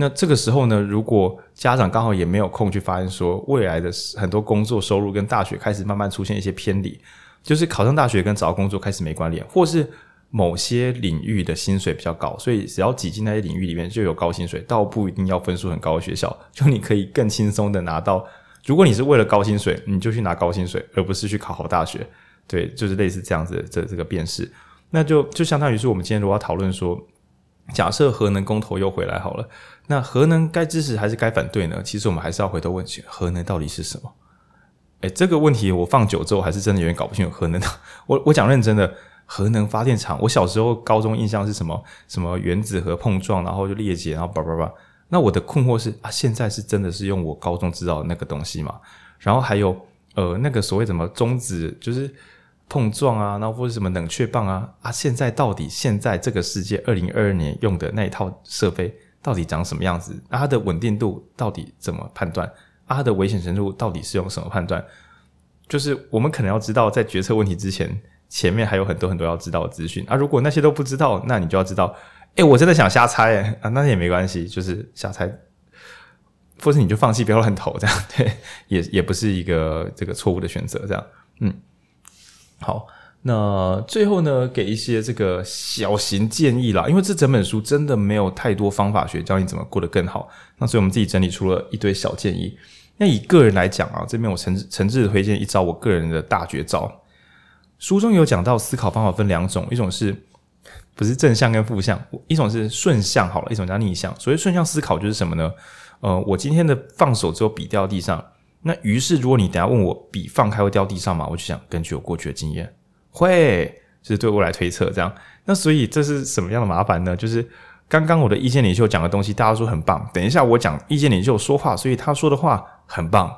Speaker 1: 那这个时候呢，如果家长刚好也没有空去发现说未来的很多工作收入跟大学开始慢慢出现一些偏离，就是考上大学跟找工作开始没关联，或是某些领域的薪水比较高，所以只要挤进那些领域里面就有高薪水，倒不一定要分数很高的学校，就你可以更轻松的拿到。如果你是为了高薪水，你就去拿高薪水，而不是去考好大学。对，就是类似这样子的这这个辨识，那就就相当于是我们今天如果要讨论说，假设核能公投又回来好了。那核能该支持还是该反对呢？其实我们还是要回头问，核能到底是什么？诶，这个问题我放久之后还是真的有点搞不清楚核能。我我讲认真的，核能发电厂，我小时候高中印象是什么？什么原子核碰撞，然后就裂解，然后叭叭叭。那我的困惑是啊，现在是真的是用我高中知道的那个东西吗？然后还有呃，那个所谓什么中子就是碰撞啊，然后或者什么冷却棒啊啊，现在到底现在这个世界二零二二年用的那一套设备？到底长什么样子？啊，它的稳定度到底怎么判断？啊，它的危险程度到底是用什么判断？就是我们可能要知道，在决策问题之前，前面还有很多很多要知道的资讯啊。如果那些都不知道，那你就要知道，诶，我真的想瞎猜，诶啊，那也没关系，就是瞎猜，或者你就放弃，不要乱投，这样对，也也不是一个这个错误的选择，这样，嗯，好。那最后呢，给一些这个小型建议啦，因为这整本书真的没有太多方法学教你怎么过得更好。那所以我们自己整理出了一堆小建议。那以个人来讲啊，这边我诚诚挚的推荐一招我个人的大绝招。书中有讲到思考方法分两种，一种是不是正向跟负向，一种是顺向好了，一种叫逆向。所谓顺向思考就是什么呢？呃，我今天的放手之后笔掉地上，那于是如果你等下问我笔放开会掉地上吗？我就想根据我过去的经验。会，就是对未来推测这样。那所以这是什么样的麻烦呢？就是刚刚我的意见领袖讲的东西，大家说很棒。等一下我讲意见领袖说话，所以他说的话很棒。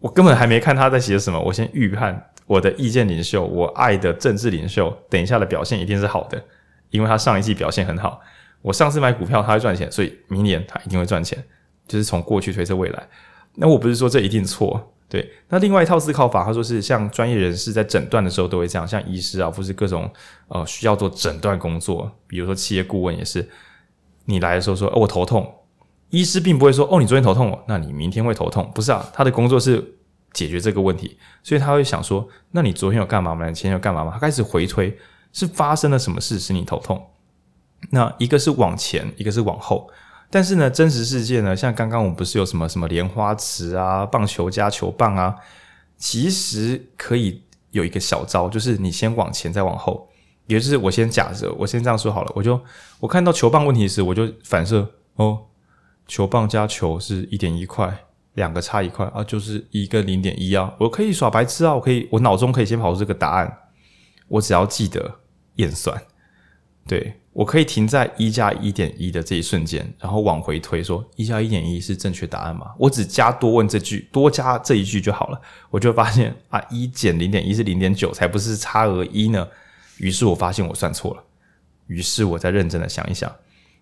Speaker 1: 我根本还没看他在写什么，我先预判我的意见领袖，我爱的政治领袖，等一下的表现一定是好的，因为他上一季表现很好。我上次买股票他会赚钱，所以明年他一定会赚钱。就是从过去推测未来。那我不是说这一定错。对，那另外一套思考法，他说是像专业人士在诊断的时候都会这样，像医师啊，或是各种呃需要做诊断工作，比如说企业顾问也是，你来的时候说，哦，我头痛，医师并不会说，哦，你昨天头痛，那你明天会头痛，不是啊，他的工作是解决这个问题，所以他会想说，那你昨天有干嘛吗？你前天有干嘛吗？他开始回推，是发生了什么事使你头痛？那一个是往前，一个是往后。但是呢，真实世界呢，像刚刚我们不是有什么什么莲花池啊、棒球加球棒啊，其实可以有一个小招，就是你先往前再往后，也就是我先假设，我先这样说好了，我就我看到球棒问题时，我就反射哦，球棒加球是一点一块，两个差一块啊，就是一个零点一啊，我可以耍白痴啊，我可以我脑中可以先跑出这个答案，我只要记得验算，对。我可以停在一加一点一的这一瞬间，然后往回推，说一加一点一是正确答案吗？我只加多问这句，多加这一句就好了。我就发现啊，一减零点一是零点九，才不是差额一呢。于是我发现我算错了。于是我再认真的想一想，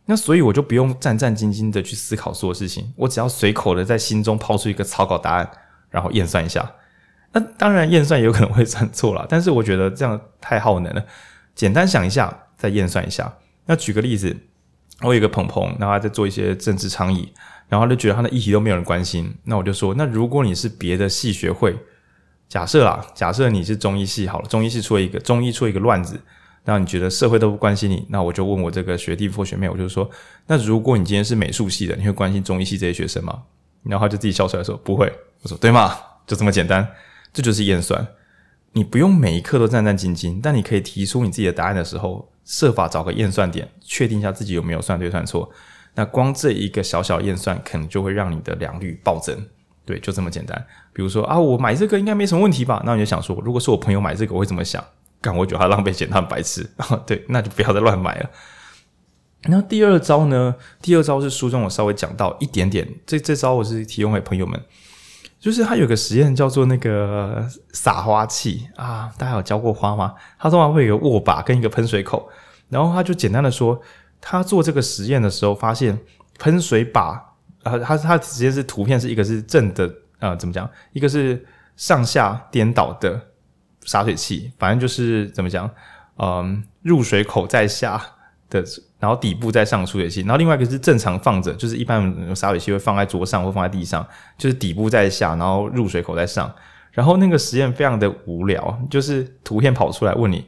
Speaker 1: 那所以我就不用战战兢兢的去思考所有事情，我只要随口的在心中抛出一个草稿答案，然后验算一下。那当然验算也有可能会算错了，但是我觉得这样太耗能了。简单想一下，再验算一下。那举个例子，我有一个朋朋，然后他在做一些政治倡议，然后他就觉得他的议题都没有人关心。那我就说，那如果你是别的系学会，假设啦，假设你是中医系好了，中医系出了一个中医出了一个乱子，那你觉得社会都不关心你，那我就问我这个学弟或学妹，我就说，那如果你今天是美术系的，你会关心中医系这些学生吗？然后他就自己笑出来说不会。我说对吗？就这么简单，这就是验算。你不用每一刻都战战兢兢，但你可以提出你自己的答案的时候，设法找个验算点，确定一下自己有没有算对算错。那光这一个小小验算，可能就会让你的良率暴增。对，就这么简单。比如说啊，我买这个应该没什么问题吧？那你就想说，如果是我朋友买这个，我会怎么想？干，我觉得他浪费钱，他很白痴。(laughs) 对，那就不要再乱买了。那第二招呢？第二招是书中我稍微讲到一点点，这这招我是提供给朋友们。就是他有个实验叫做那个撒花器啊，大家有浇过花吗？他通常会有个握把跟一个喷水口，然后他就简单的说，他做这个实验的时候发现喷水把啊，他他直接是图片是一个是正的啊、呃，怎么讲？一个是上下颠倒的洒水器，反正就是怎么讲？嗯，入水口在下的。然后底部再上出水器，然后另外一个是正常放着，就是一般洒水器会放在桌上或放在地上，就是底部在下，然后入水口在上。然后那个实验非常的无聊，就是图片跑出来问你，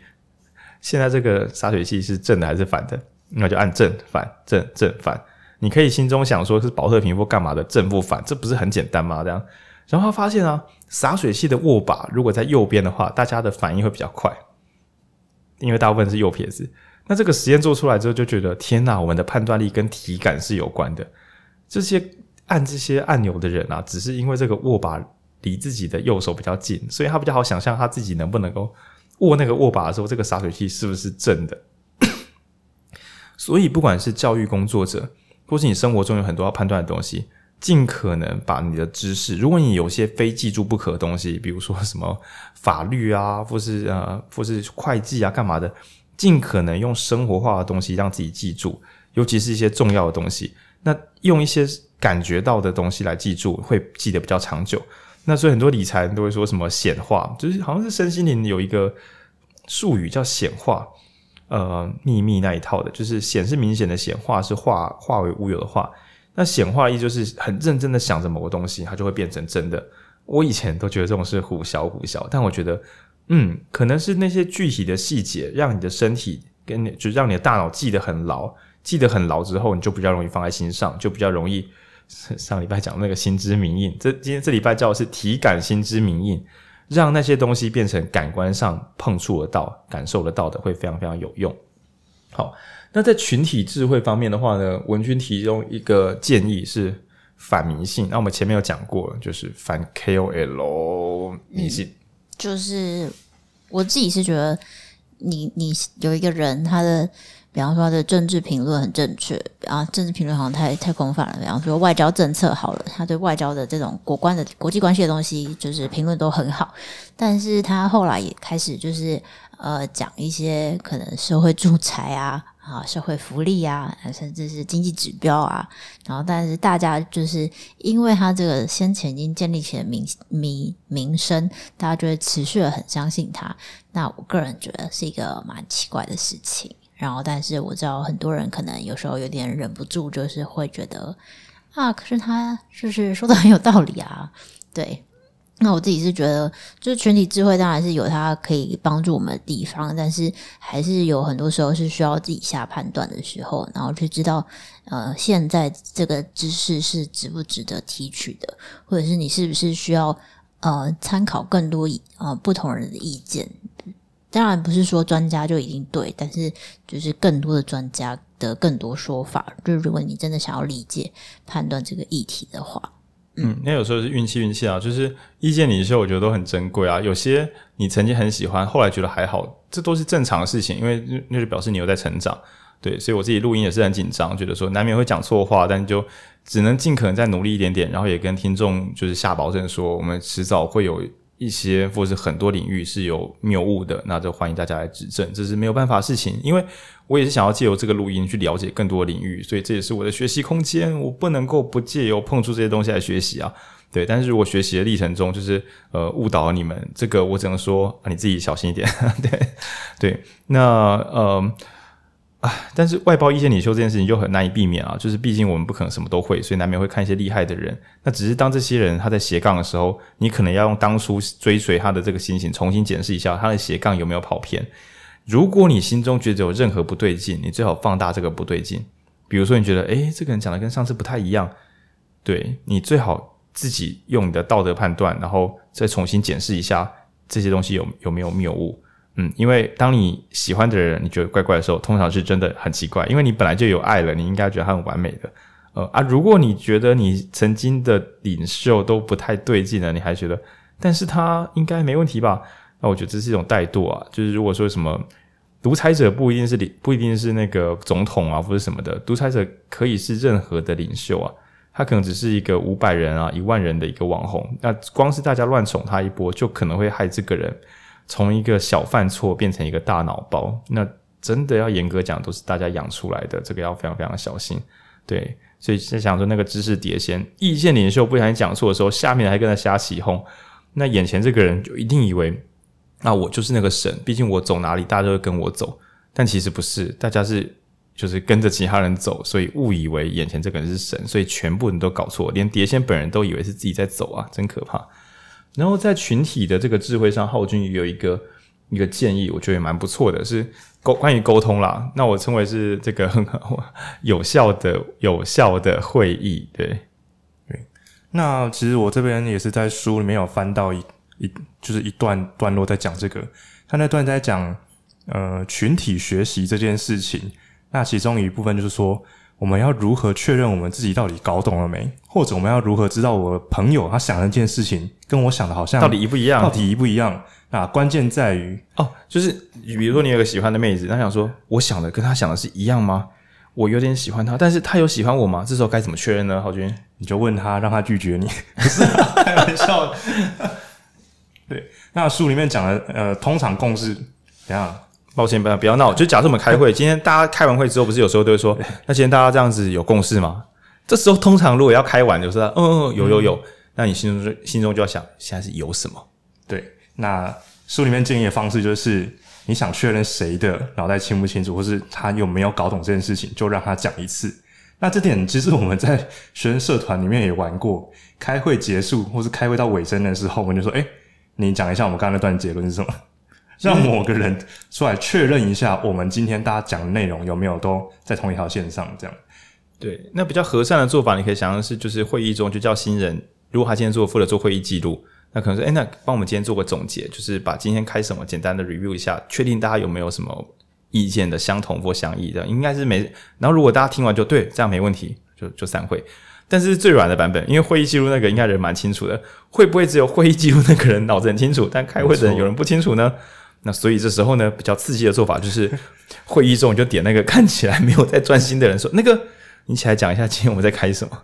Speaker 1: 现在这个洒水器是正的还是反的？那就按正反正正反。你可以心中想说是保特瓶或干嘛的正负反，这不是很简单吗？这样，然后他发现啊，洒水器的握把如果在右边的话，大家的反应会比较快，因为大部分是右撇子。那这个实验做出来之后，就觉得天哪，我们的判断力跟体感是有关的。这些按这些按钮的人啊，只是因为这个握把离自己的右手比较近，所以他比较好想象他自己能不能够握那个握把的时候，这个洒水器是不是正的。所以，不管是教育工作者，或是你生活中有很多要判断的东西，尽可能把你的知识，如果你有些非记住不可的东西，比如说什么法律啊，或是呃，或是会计啊，干嘛的。尽可能用生活化的东西让自己记住，尤其是一些重要的东西。那用一些感觉到的东西来记住，会记得比较长久。那所以很多理财人都会说什么显化，就是好像是身心灵有一个术语叫显化，呃，秘密那一套的，就是显是明显的显化，是化化为乌有的化。那显化意就是很认真的想着某个东西，它就会变成真的。我以前都觉得这种是唬小唬小，但我觉得。嗯，可能是那些具体的细节，让你的身体跟你，就让你的大脑记得很牢，记得很牢之后，你就比较容易放在心上，就比较容易。上礼拜讲那个心知明印，这今天这礼拜教的是体感心知明印，让那些东西变成感官上碰触得到、感受得到的，会非常非常有用。好，那在群体智慧方面的话呢，文君提供一个建议是反迷信。那我们前面有讲过，就是反 KOL 迷信。
Speaker 2: 就是我自己是觉得你，你有一个人，他的比方说他的政治评论很正确啊，政治评论好像太太空泛了。比方说外交政策好了，他对外交的这种国关的国际关系的东西，就是评论都很好。但是他后来也开始就是呃讲一些可能社会 (laughs) 助财啊。啊，社会福利啊，甚至是经济指标啊，然后但是大家就是因为他这个先前已经建立起了名名名声，大家就会持续的很相信他。那我个人觉得是一个蛮奇怪的事情。然后，但是我知道很多人可能有时候有点忍不住，就是会觉得啊，可是他就是说的很有道理啊，对。那我自己是觉得，就是群体智慧当然是有它可以帮助我们的地方，但是还是有很多时候是需要自己下判断的时候，然后去知道，呃，现在这个知识是值不值得提取的，或者是你是不是需要呃参考更多呃不同人的意见。当然不是说专家就一定对，但是就是更多的专家的更多说法，就是如果你真的想要理解判断这个议题的话。
Speaker 1: 嗯，那有时候是运气，运气啊，就是遇见你的时候，我觉得都很珍贵啊。有些你曾经很喜欢，后来觉得还好，这都是正常的事情，因为那就表示你有在成长。对，所以我自己录音也是很紧张，觉得说难免会讲错话，但就只能尽可能再努力一点点，然后也跟听众就是下保证说，我们迟早会有。一些或是很多领域是有谬误的，那就欢迎大家来指正，这是没有办法的事情。因为我也是想要借由这个录音去了解更多的领域，所以这也是我的学习空间。我不能够不借由碰触这些东西来学习啊，对。但是如果学习的历程中就是呃误导了你们，这个我只能说啊，你自己小心一点。(laughs) 对对，那呃。但是外包一些领袖这件事情就很难以避免啊，就是毕竟我们不可能什么都会，所以难免会看一些厉害的人。那只是当这些人他在斜杠的时候，你可能要用当初追随他的这个心情，重新检视一下他的斜杠有没有跑偏。如果你心中觉得有任何不对劲，你最好放大这个不对劲。比如说你觉得，诶，这个人讲的跟上次不太一样，对，你最好自己用你的道德判断，然后再重新检视一下这些东西有有没有谬误。嗯，因为当你喜欢的人你觉得怪怪的时候，通常是真的很奇怪，因为你本来就有爱了，你应该觉得他很完美的。呃啊，如果你觉得你曾经的领袖都不太对劲了，你还觉得，但是他应该没问题吧？那我觉得这是一种怠惰啊。就是如果说什么独裁者不一定是领，不一定是那个总统啊，或者什么的，独裁者可以是任何的领袖啊。他可能只是一个五百人啊、一万人的一个网红，那光是大家乱宠他一波，就可能会害这个人。从一个小犯错变成一个大脑包，那真的要严格讲，都是大家养出来的，这个要非常非常小心。对，所以在想说那个知识碟仙，意见领袖不小心讲错的时候，下面还跟他瞎起哄，那眼前这个人就一定以为，那我就是那个神，毕竟我走哪里，大家都会跟我走。但其实不是，大家是就是跟着其他人走，所以误以为眼前这个人是神，所以全部人都搞错，连碟仙本人都以为是自己在走啊，真可怕。然后在群体的这个智慧上，浩君有一个一个建议，我觉得也蛮不错的，是沟关于沟通啦。那我称为是这个很有效的有效的会议，对
Speaker 3: 对。那其实我这边也是在书里面有翻到一一就是一段段落在讲这个，他那段在讲呃群体学习这件事情，那其中一部分就是说。我们要如何确认我们自己到底搞懂了没？或者我们要如何知道我朋友他想的一件事情跟我想的好像
Speaker 1: 到底一不一样？
Speaker 3: 到底一不一样？那关键在于
Speaker 1: 哦，就是比如说你有个喜欢的妹子，她想说我想的跟她想的是一样吗？我有点喜欢她，但是她有喜欢我吗？这时候该怎么确认呢？浩君，
Speaker 3: 你就问她，让她拒绝你，(laughs) 不是开玩笑的。对，那书里面讲的呃，通常共识怎样？
Speaker 1: 抱歉，不要不要闹。就假设我们开会，(laughs) 今天大家开完会之后，不是有时候都会说，(laughs) 那今天大家这样子有共识吗？这时候通常如果要开完，就是嗯嗯有有有，那你心中就心中就要想，现在是有什么？
Speaker 3: 对，那书里面建议的方式就是，你想确认谁的脑袋清不清楚，或是他有没有搞懂这件事情，就让他讲一次。那这点其实我们在学生社团里面也玩过，开会结束或是开会到尾声的时候，我们就说，诶，你讲一下我们刚刚那段结论是什么？让某个人出来确认一下，我们今天大家讲的内容有没有都在同一条线上？这样。
Speaker 1: 对，那比较和善的做法，你可以想象是，就是会议中就叫新人，如果他今天做负责做会议记录，那可能说，哎，那帮我们今天做个总结，就是把今天开什么简单的 review 一下，确定大家有没有什么意见的相同或相异的，应该是没。然后如果大家听完就对，这样没问题，就就散会。但是最软的版本，因为会议记录那个应该人蛮清楚的，会不会只有会议记录那个人脑子很清楚，但开会的人有人不清楚呢？那所以这时候呢，比较刺激的做法就是，(laughs) 会议中就点那个看起来没有在专心的人说，那个你起来讲一下今天我们在开什么。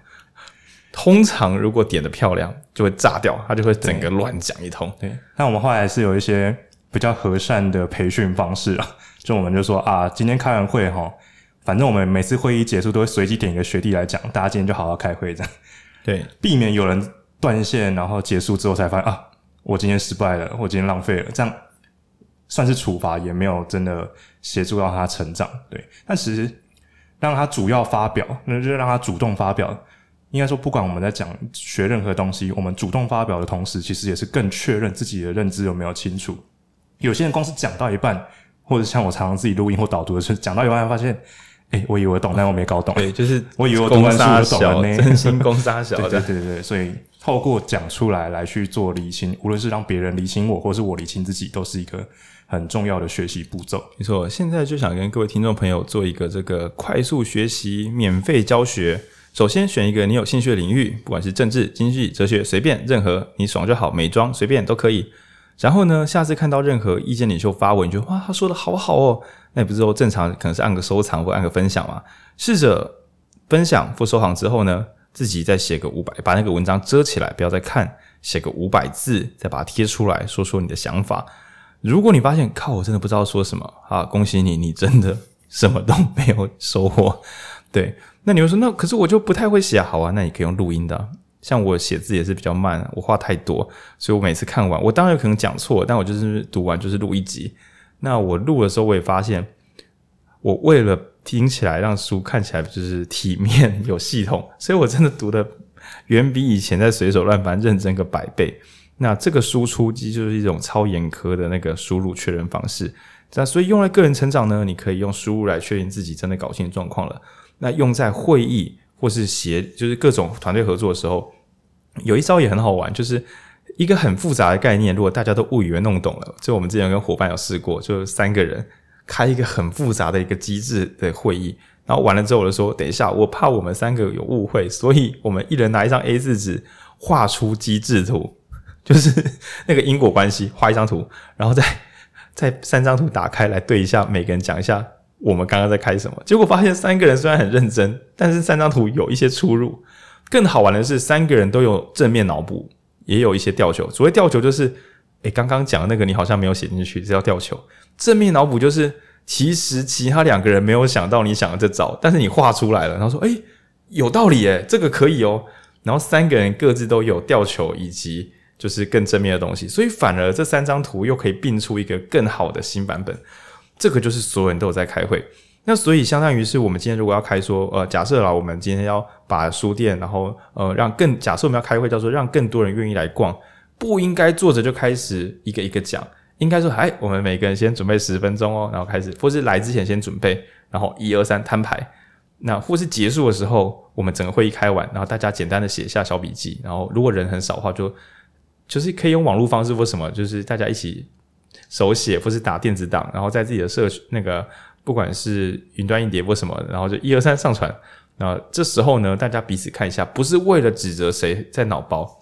Speaker 1: 通常如果点的漂亮，就会炸掉，他就会整个乱讲一通。
Speaker 3: 对，那我们后来是有一些比较和善的培训方式啊，(laughs) 就我们就说啊，今天开完会哈，反正我们每次会议结束都会随机点一个学弟来讲，大家今天就好好开会这样。
Speaker 1: 对，
Speaker 3: 避免有人断线，然后结束之后才发现啊，我今天失败了，我今天浪费了，这样。算是处罚，也没有真的协助到他成长，对。但其实让他主要发表，那就让他主动发表。应该说，不管我们在讲学任何东西，我们主动发表的同时，其实也是更确认自己的认知有没有清楚。有些人光是讲到一半，或者像我常常自己录音或导读的时候，讲到一半发现，哎、欸，我以为我懂，但我没搞懂。
Speaker 1: 对，就是
Speaker 3: 我以为我读完书就懂了呢。
Speaker 1: 真心公杀小，(laughs)
Speaker 3: 对对对对，所以透过讲出来来去做厘清，无论是让别人厘清我，或是我厘清自己，都是一个。很重要的学习步骤，
Speaker 1: 没错。现在就想跟各位听众朋友做一个这个快速学习免费教学。首先选一个你有兴趣的领域，不管是政治、经济、哲学，随便任何你爽就好，美妆随便都可以。然后呢，下次看到任何意见领袖发文，你觉得哇，他说的好好哦，那你不是说正常可能是按个收藏或按个分享嘛？试着分享或收藏之后呢，自己再写个五百，把那个文章遮起来，不要再看，写个五百字，再把它贴出来，说说你的想法。如果你发现靠，我真的不知道说什么啊，恭喜你，你真的什么都没有收获。对，那你会说，那可是我就不太会写。好啊，那你可以用录音的。像我写字也是比较慢，我话太多，所以我每次看完，我当然有可能讲错，但我就是读完就是录一集。那我录的时候，我也发现，我为了听起来让书看起来就是体面有系统，所以我真的读的远比以前在随手乱翻认真个百倍。那这个输出机就是一种超严苛的那个输入确认方式，那所以用来个人成长呢，你可以用输入来确认自己真的搞清状况了。那用在会议或是协，就是各种团队合作的时候，有一招也很好玩，就是一个很复杂的概念，如果大家都误以为弄懂了，就我们之前跟伙伴有试过，就三个人开一个很复杂的一个机制的会议，然后完了之后我就说，等一下，我怕我们三个有误会，所以我们一人拿一张 A 四纸，画出机制图，就是 (laughs) 那个因果关系，画一张图，然后再再三张图打开来对一下，每个人讲一下我们刚刚在开什么，结果发现三个人虽然很认真，但是三张图有一些出入。更好玩的是，三个人都有正面脑补。也有一些吊球，所谓吊球就是，诶，刚刚讲的那个你好像没有写进去，这叫吊球。正面脑补就是，其实其他两个人没有想到你想的这招，但是你画出来了，然后说，诶，有道理诶，这个可以哦。然后三个人各自都有吊球以及就是更正面的东西，所以反而这三张图又可以并出一个更好的新版本。这个就是所有人都有在开会。那所以相当于是我们今天如果要开说，呃，假设啦，我们今天要把书店，然后呃，让更假设我们要开会，叫做让更多人愿意来逛，不应该坐着就开始一个一个讲，应该说，哎，我们每个人先准备十分钟哦，然后开始，或是来之前先准备，然后一二三摊牌，那或是结束的时候，我们整个会议开完，然后大家简单的写下小笔记，然后如果人很少的话就，就就是可以用网络方式或什么，就是大家一起手写或是打电子档，然后在自己的社区那个。不管是云端硬碟或什么，然后就一二三上传。那这时候呢，大家彼此看一下，不是为了指责谁在脑包，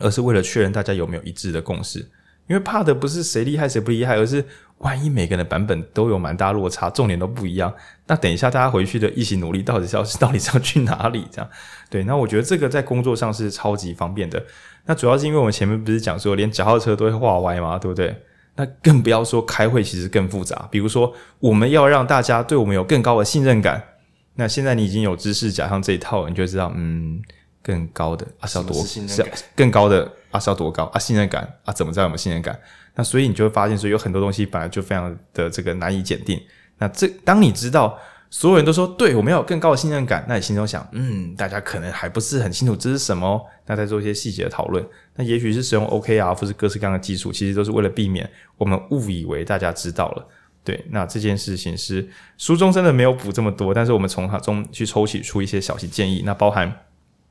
Speaker 1: 而是为了确认大家有没有一致的共识。因为怕的不是谁厉害谁不厉害，而是万一每个人的版本都有蛮大落差，重点都不一样。那等一下大家回去的一起努力，到底是要 (laughs) 到底是要去哪里？这样对。那我觉得这个在工作上是超级方便的。那主要是因为我们前面不是讲说，连脚踏车都会画歪吗？对不对？那更不要说开会，其实更复杂。比如说，我们要让大家对我们有更高的信任感。那现在你已经有知识假上这一套，你就知道，嗯，更高的啊是要多是，是要更高的啊是要多高啊信任感啊怎么知道有没有信任感？那所以你就会发现说，有很多东西本来就非常的这个难以检定。那这当你知道。所有人都说对，我们要有更高的信任感。那你心中想，嗯，大家可能还不是很清楚这是什么。那再做一些细节的讨论。那也许是使用 OKR 或是各式各样的技术，其实都是为了避免我们误以为大家知道了。对，那这件事情是书中真的没有补这么多，但是我们从它中去抽取出一些小型建议。那包含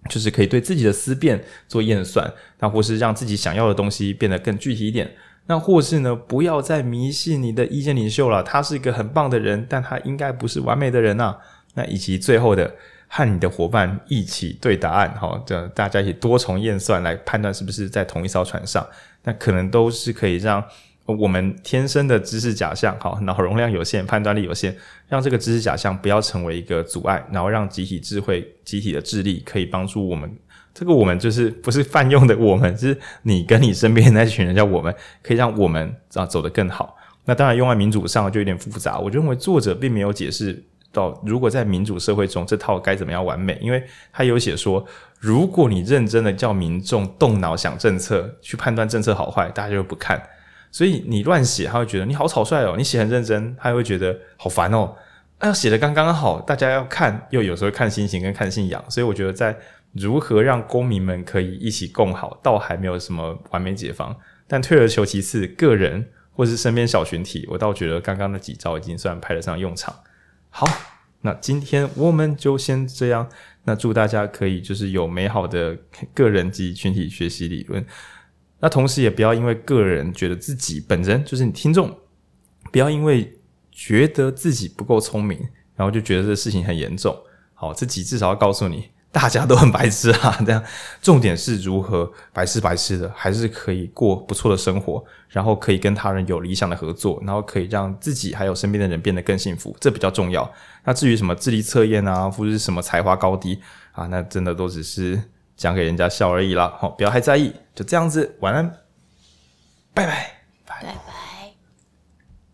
Speaker 1: 就是可以对自己的思辨做验算，那或是让自己想要的东西变得更具体一点。那或是呢，不要再迷信你的意见领袖了，他是一个很棒的人，但他应该不是完美的人啊。那以及最后的，和你的伙伴一起对答案，哈，这大家一起多重验算来判断是不是在同一艘船上，那可能都是可以让我们天生的知识假象，哈，脑容量有限，判断力有限，让这个知识假象不要成为一个阻碍，然后让集体智慧、集体的智力可以帮助我们。这个我们就是不是泛用的，我们是你跟你身边那群人叫我们，可以让我们啊走得更好。那当然用在民主上就有点复杂。我认为作者并没有解释到，如果在民主社会中这套该怎么样完美，因为他有写说，如果你认真的叫民众动脑想政策，去判断政策好坏，大家就不看。所以你乱写，他会觉得你好草率哦；你写很认真，他会觉得好烦哦。那要写得刚刚好，大家要看，又有时候看心情跟看信仰。所以我觉得在。如何让公民们可以一起共好，倒还没有什么完美解方。但退而求其次，个人或是身边小群体，我倒觉得刚刚那几招已经算派得上用场。好，那今天我们就先这样。那祝大家可以就是有美好的个人及群体学习理论。那同时也不要因为个人觉得自己本人就是你听众，不要因为觉得自己不够聪明，然后就觉得这事情很严重。好，自己至少要告诉你。大家都很白痴啊，(laughs) 这样重点是如何白痴白痴的，还是可以过不错的生活，然后可以跟他人有理想的合作，然后可以让自己还有身边的人变得更幸福，这比较重要。那至于什么智力测验啊，或者是什么才华高低啊，那真的都只是讲给人家笑而已啦。好，不要太在意，就这样子，晚安，拜拜，拜拜。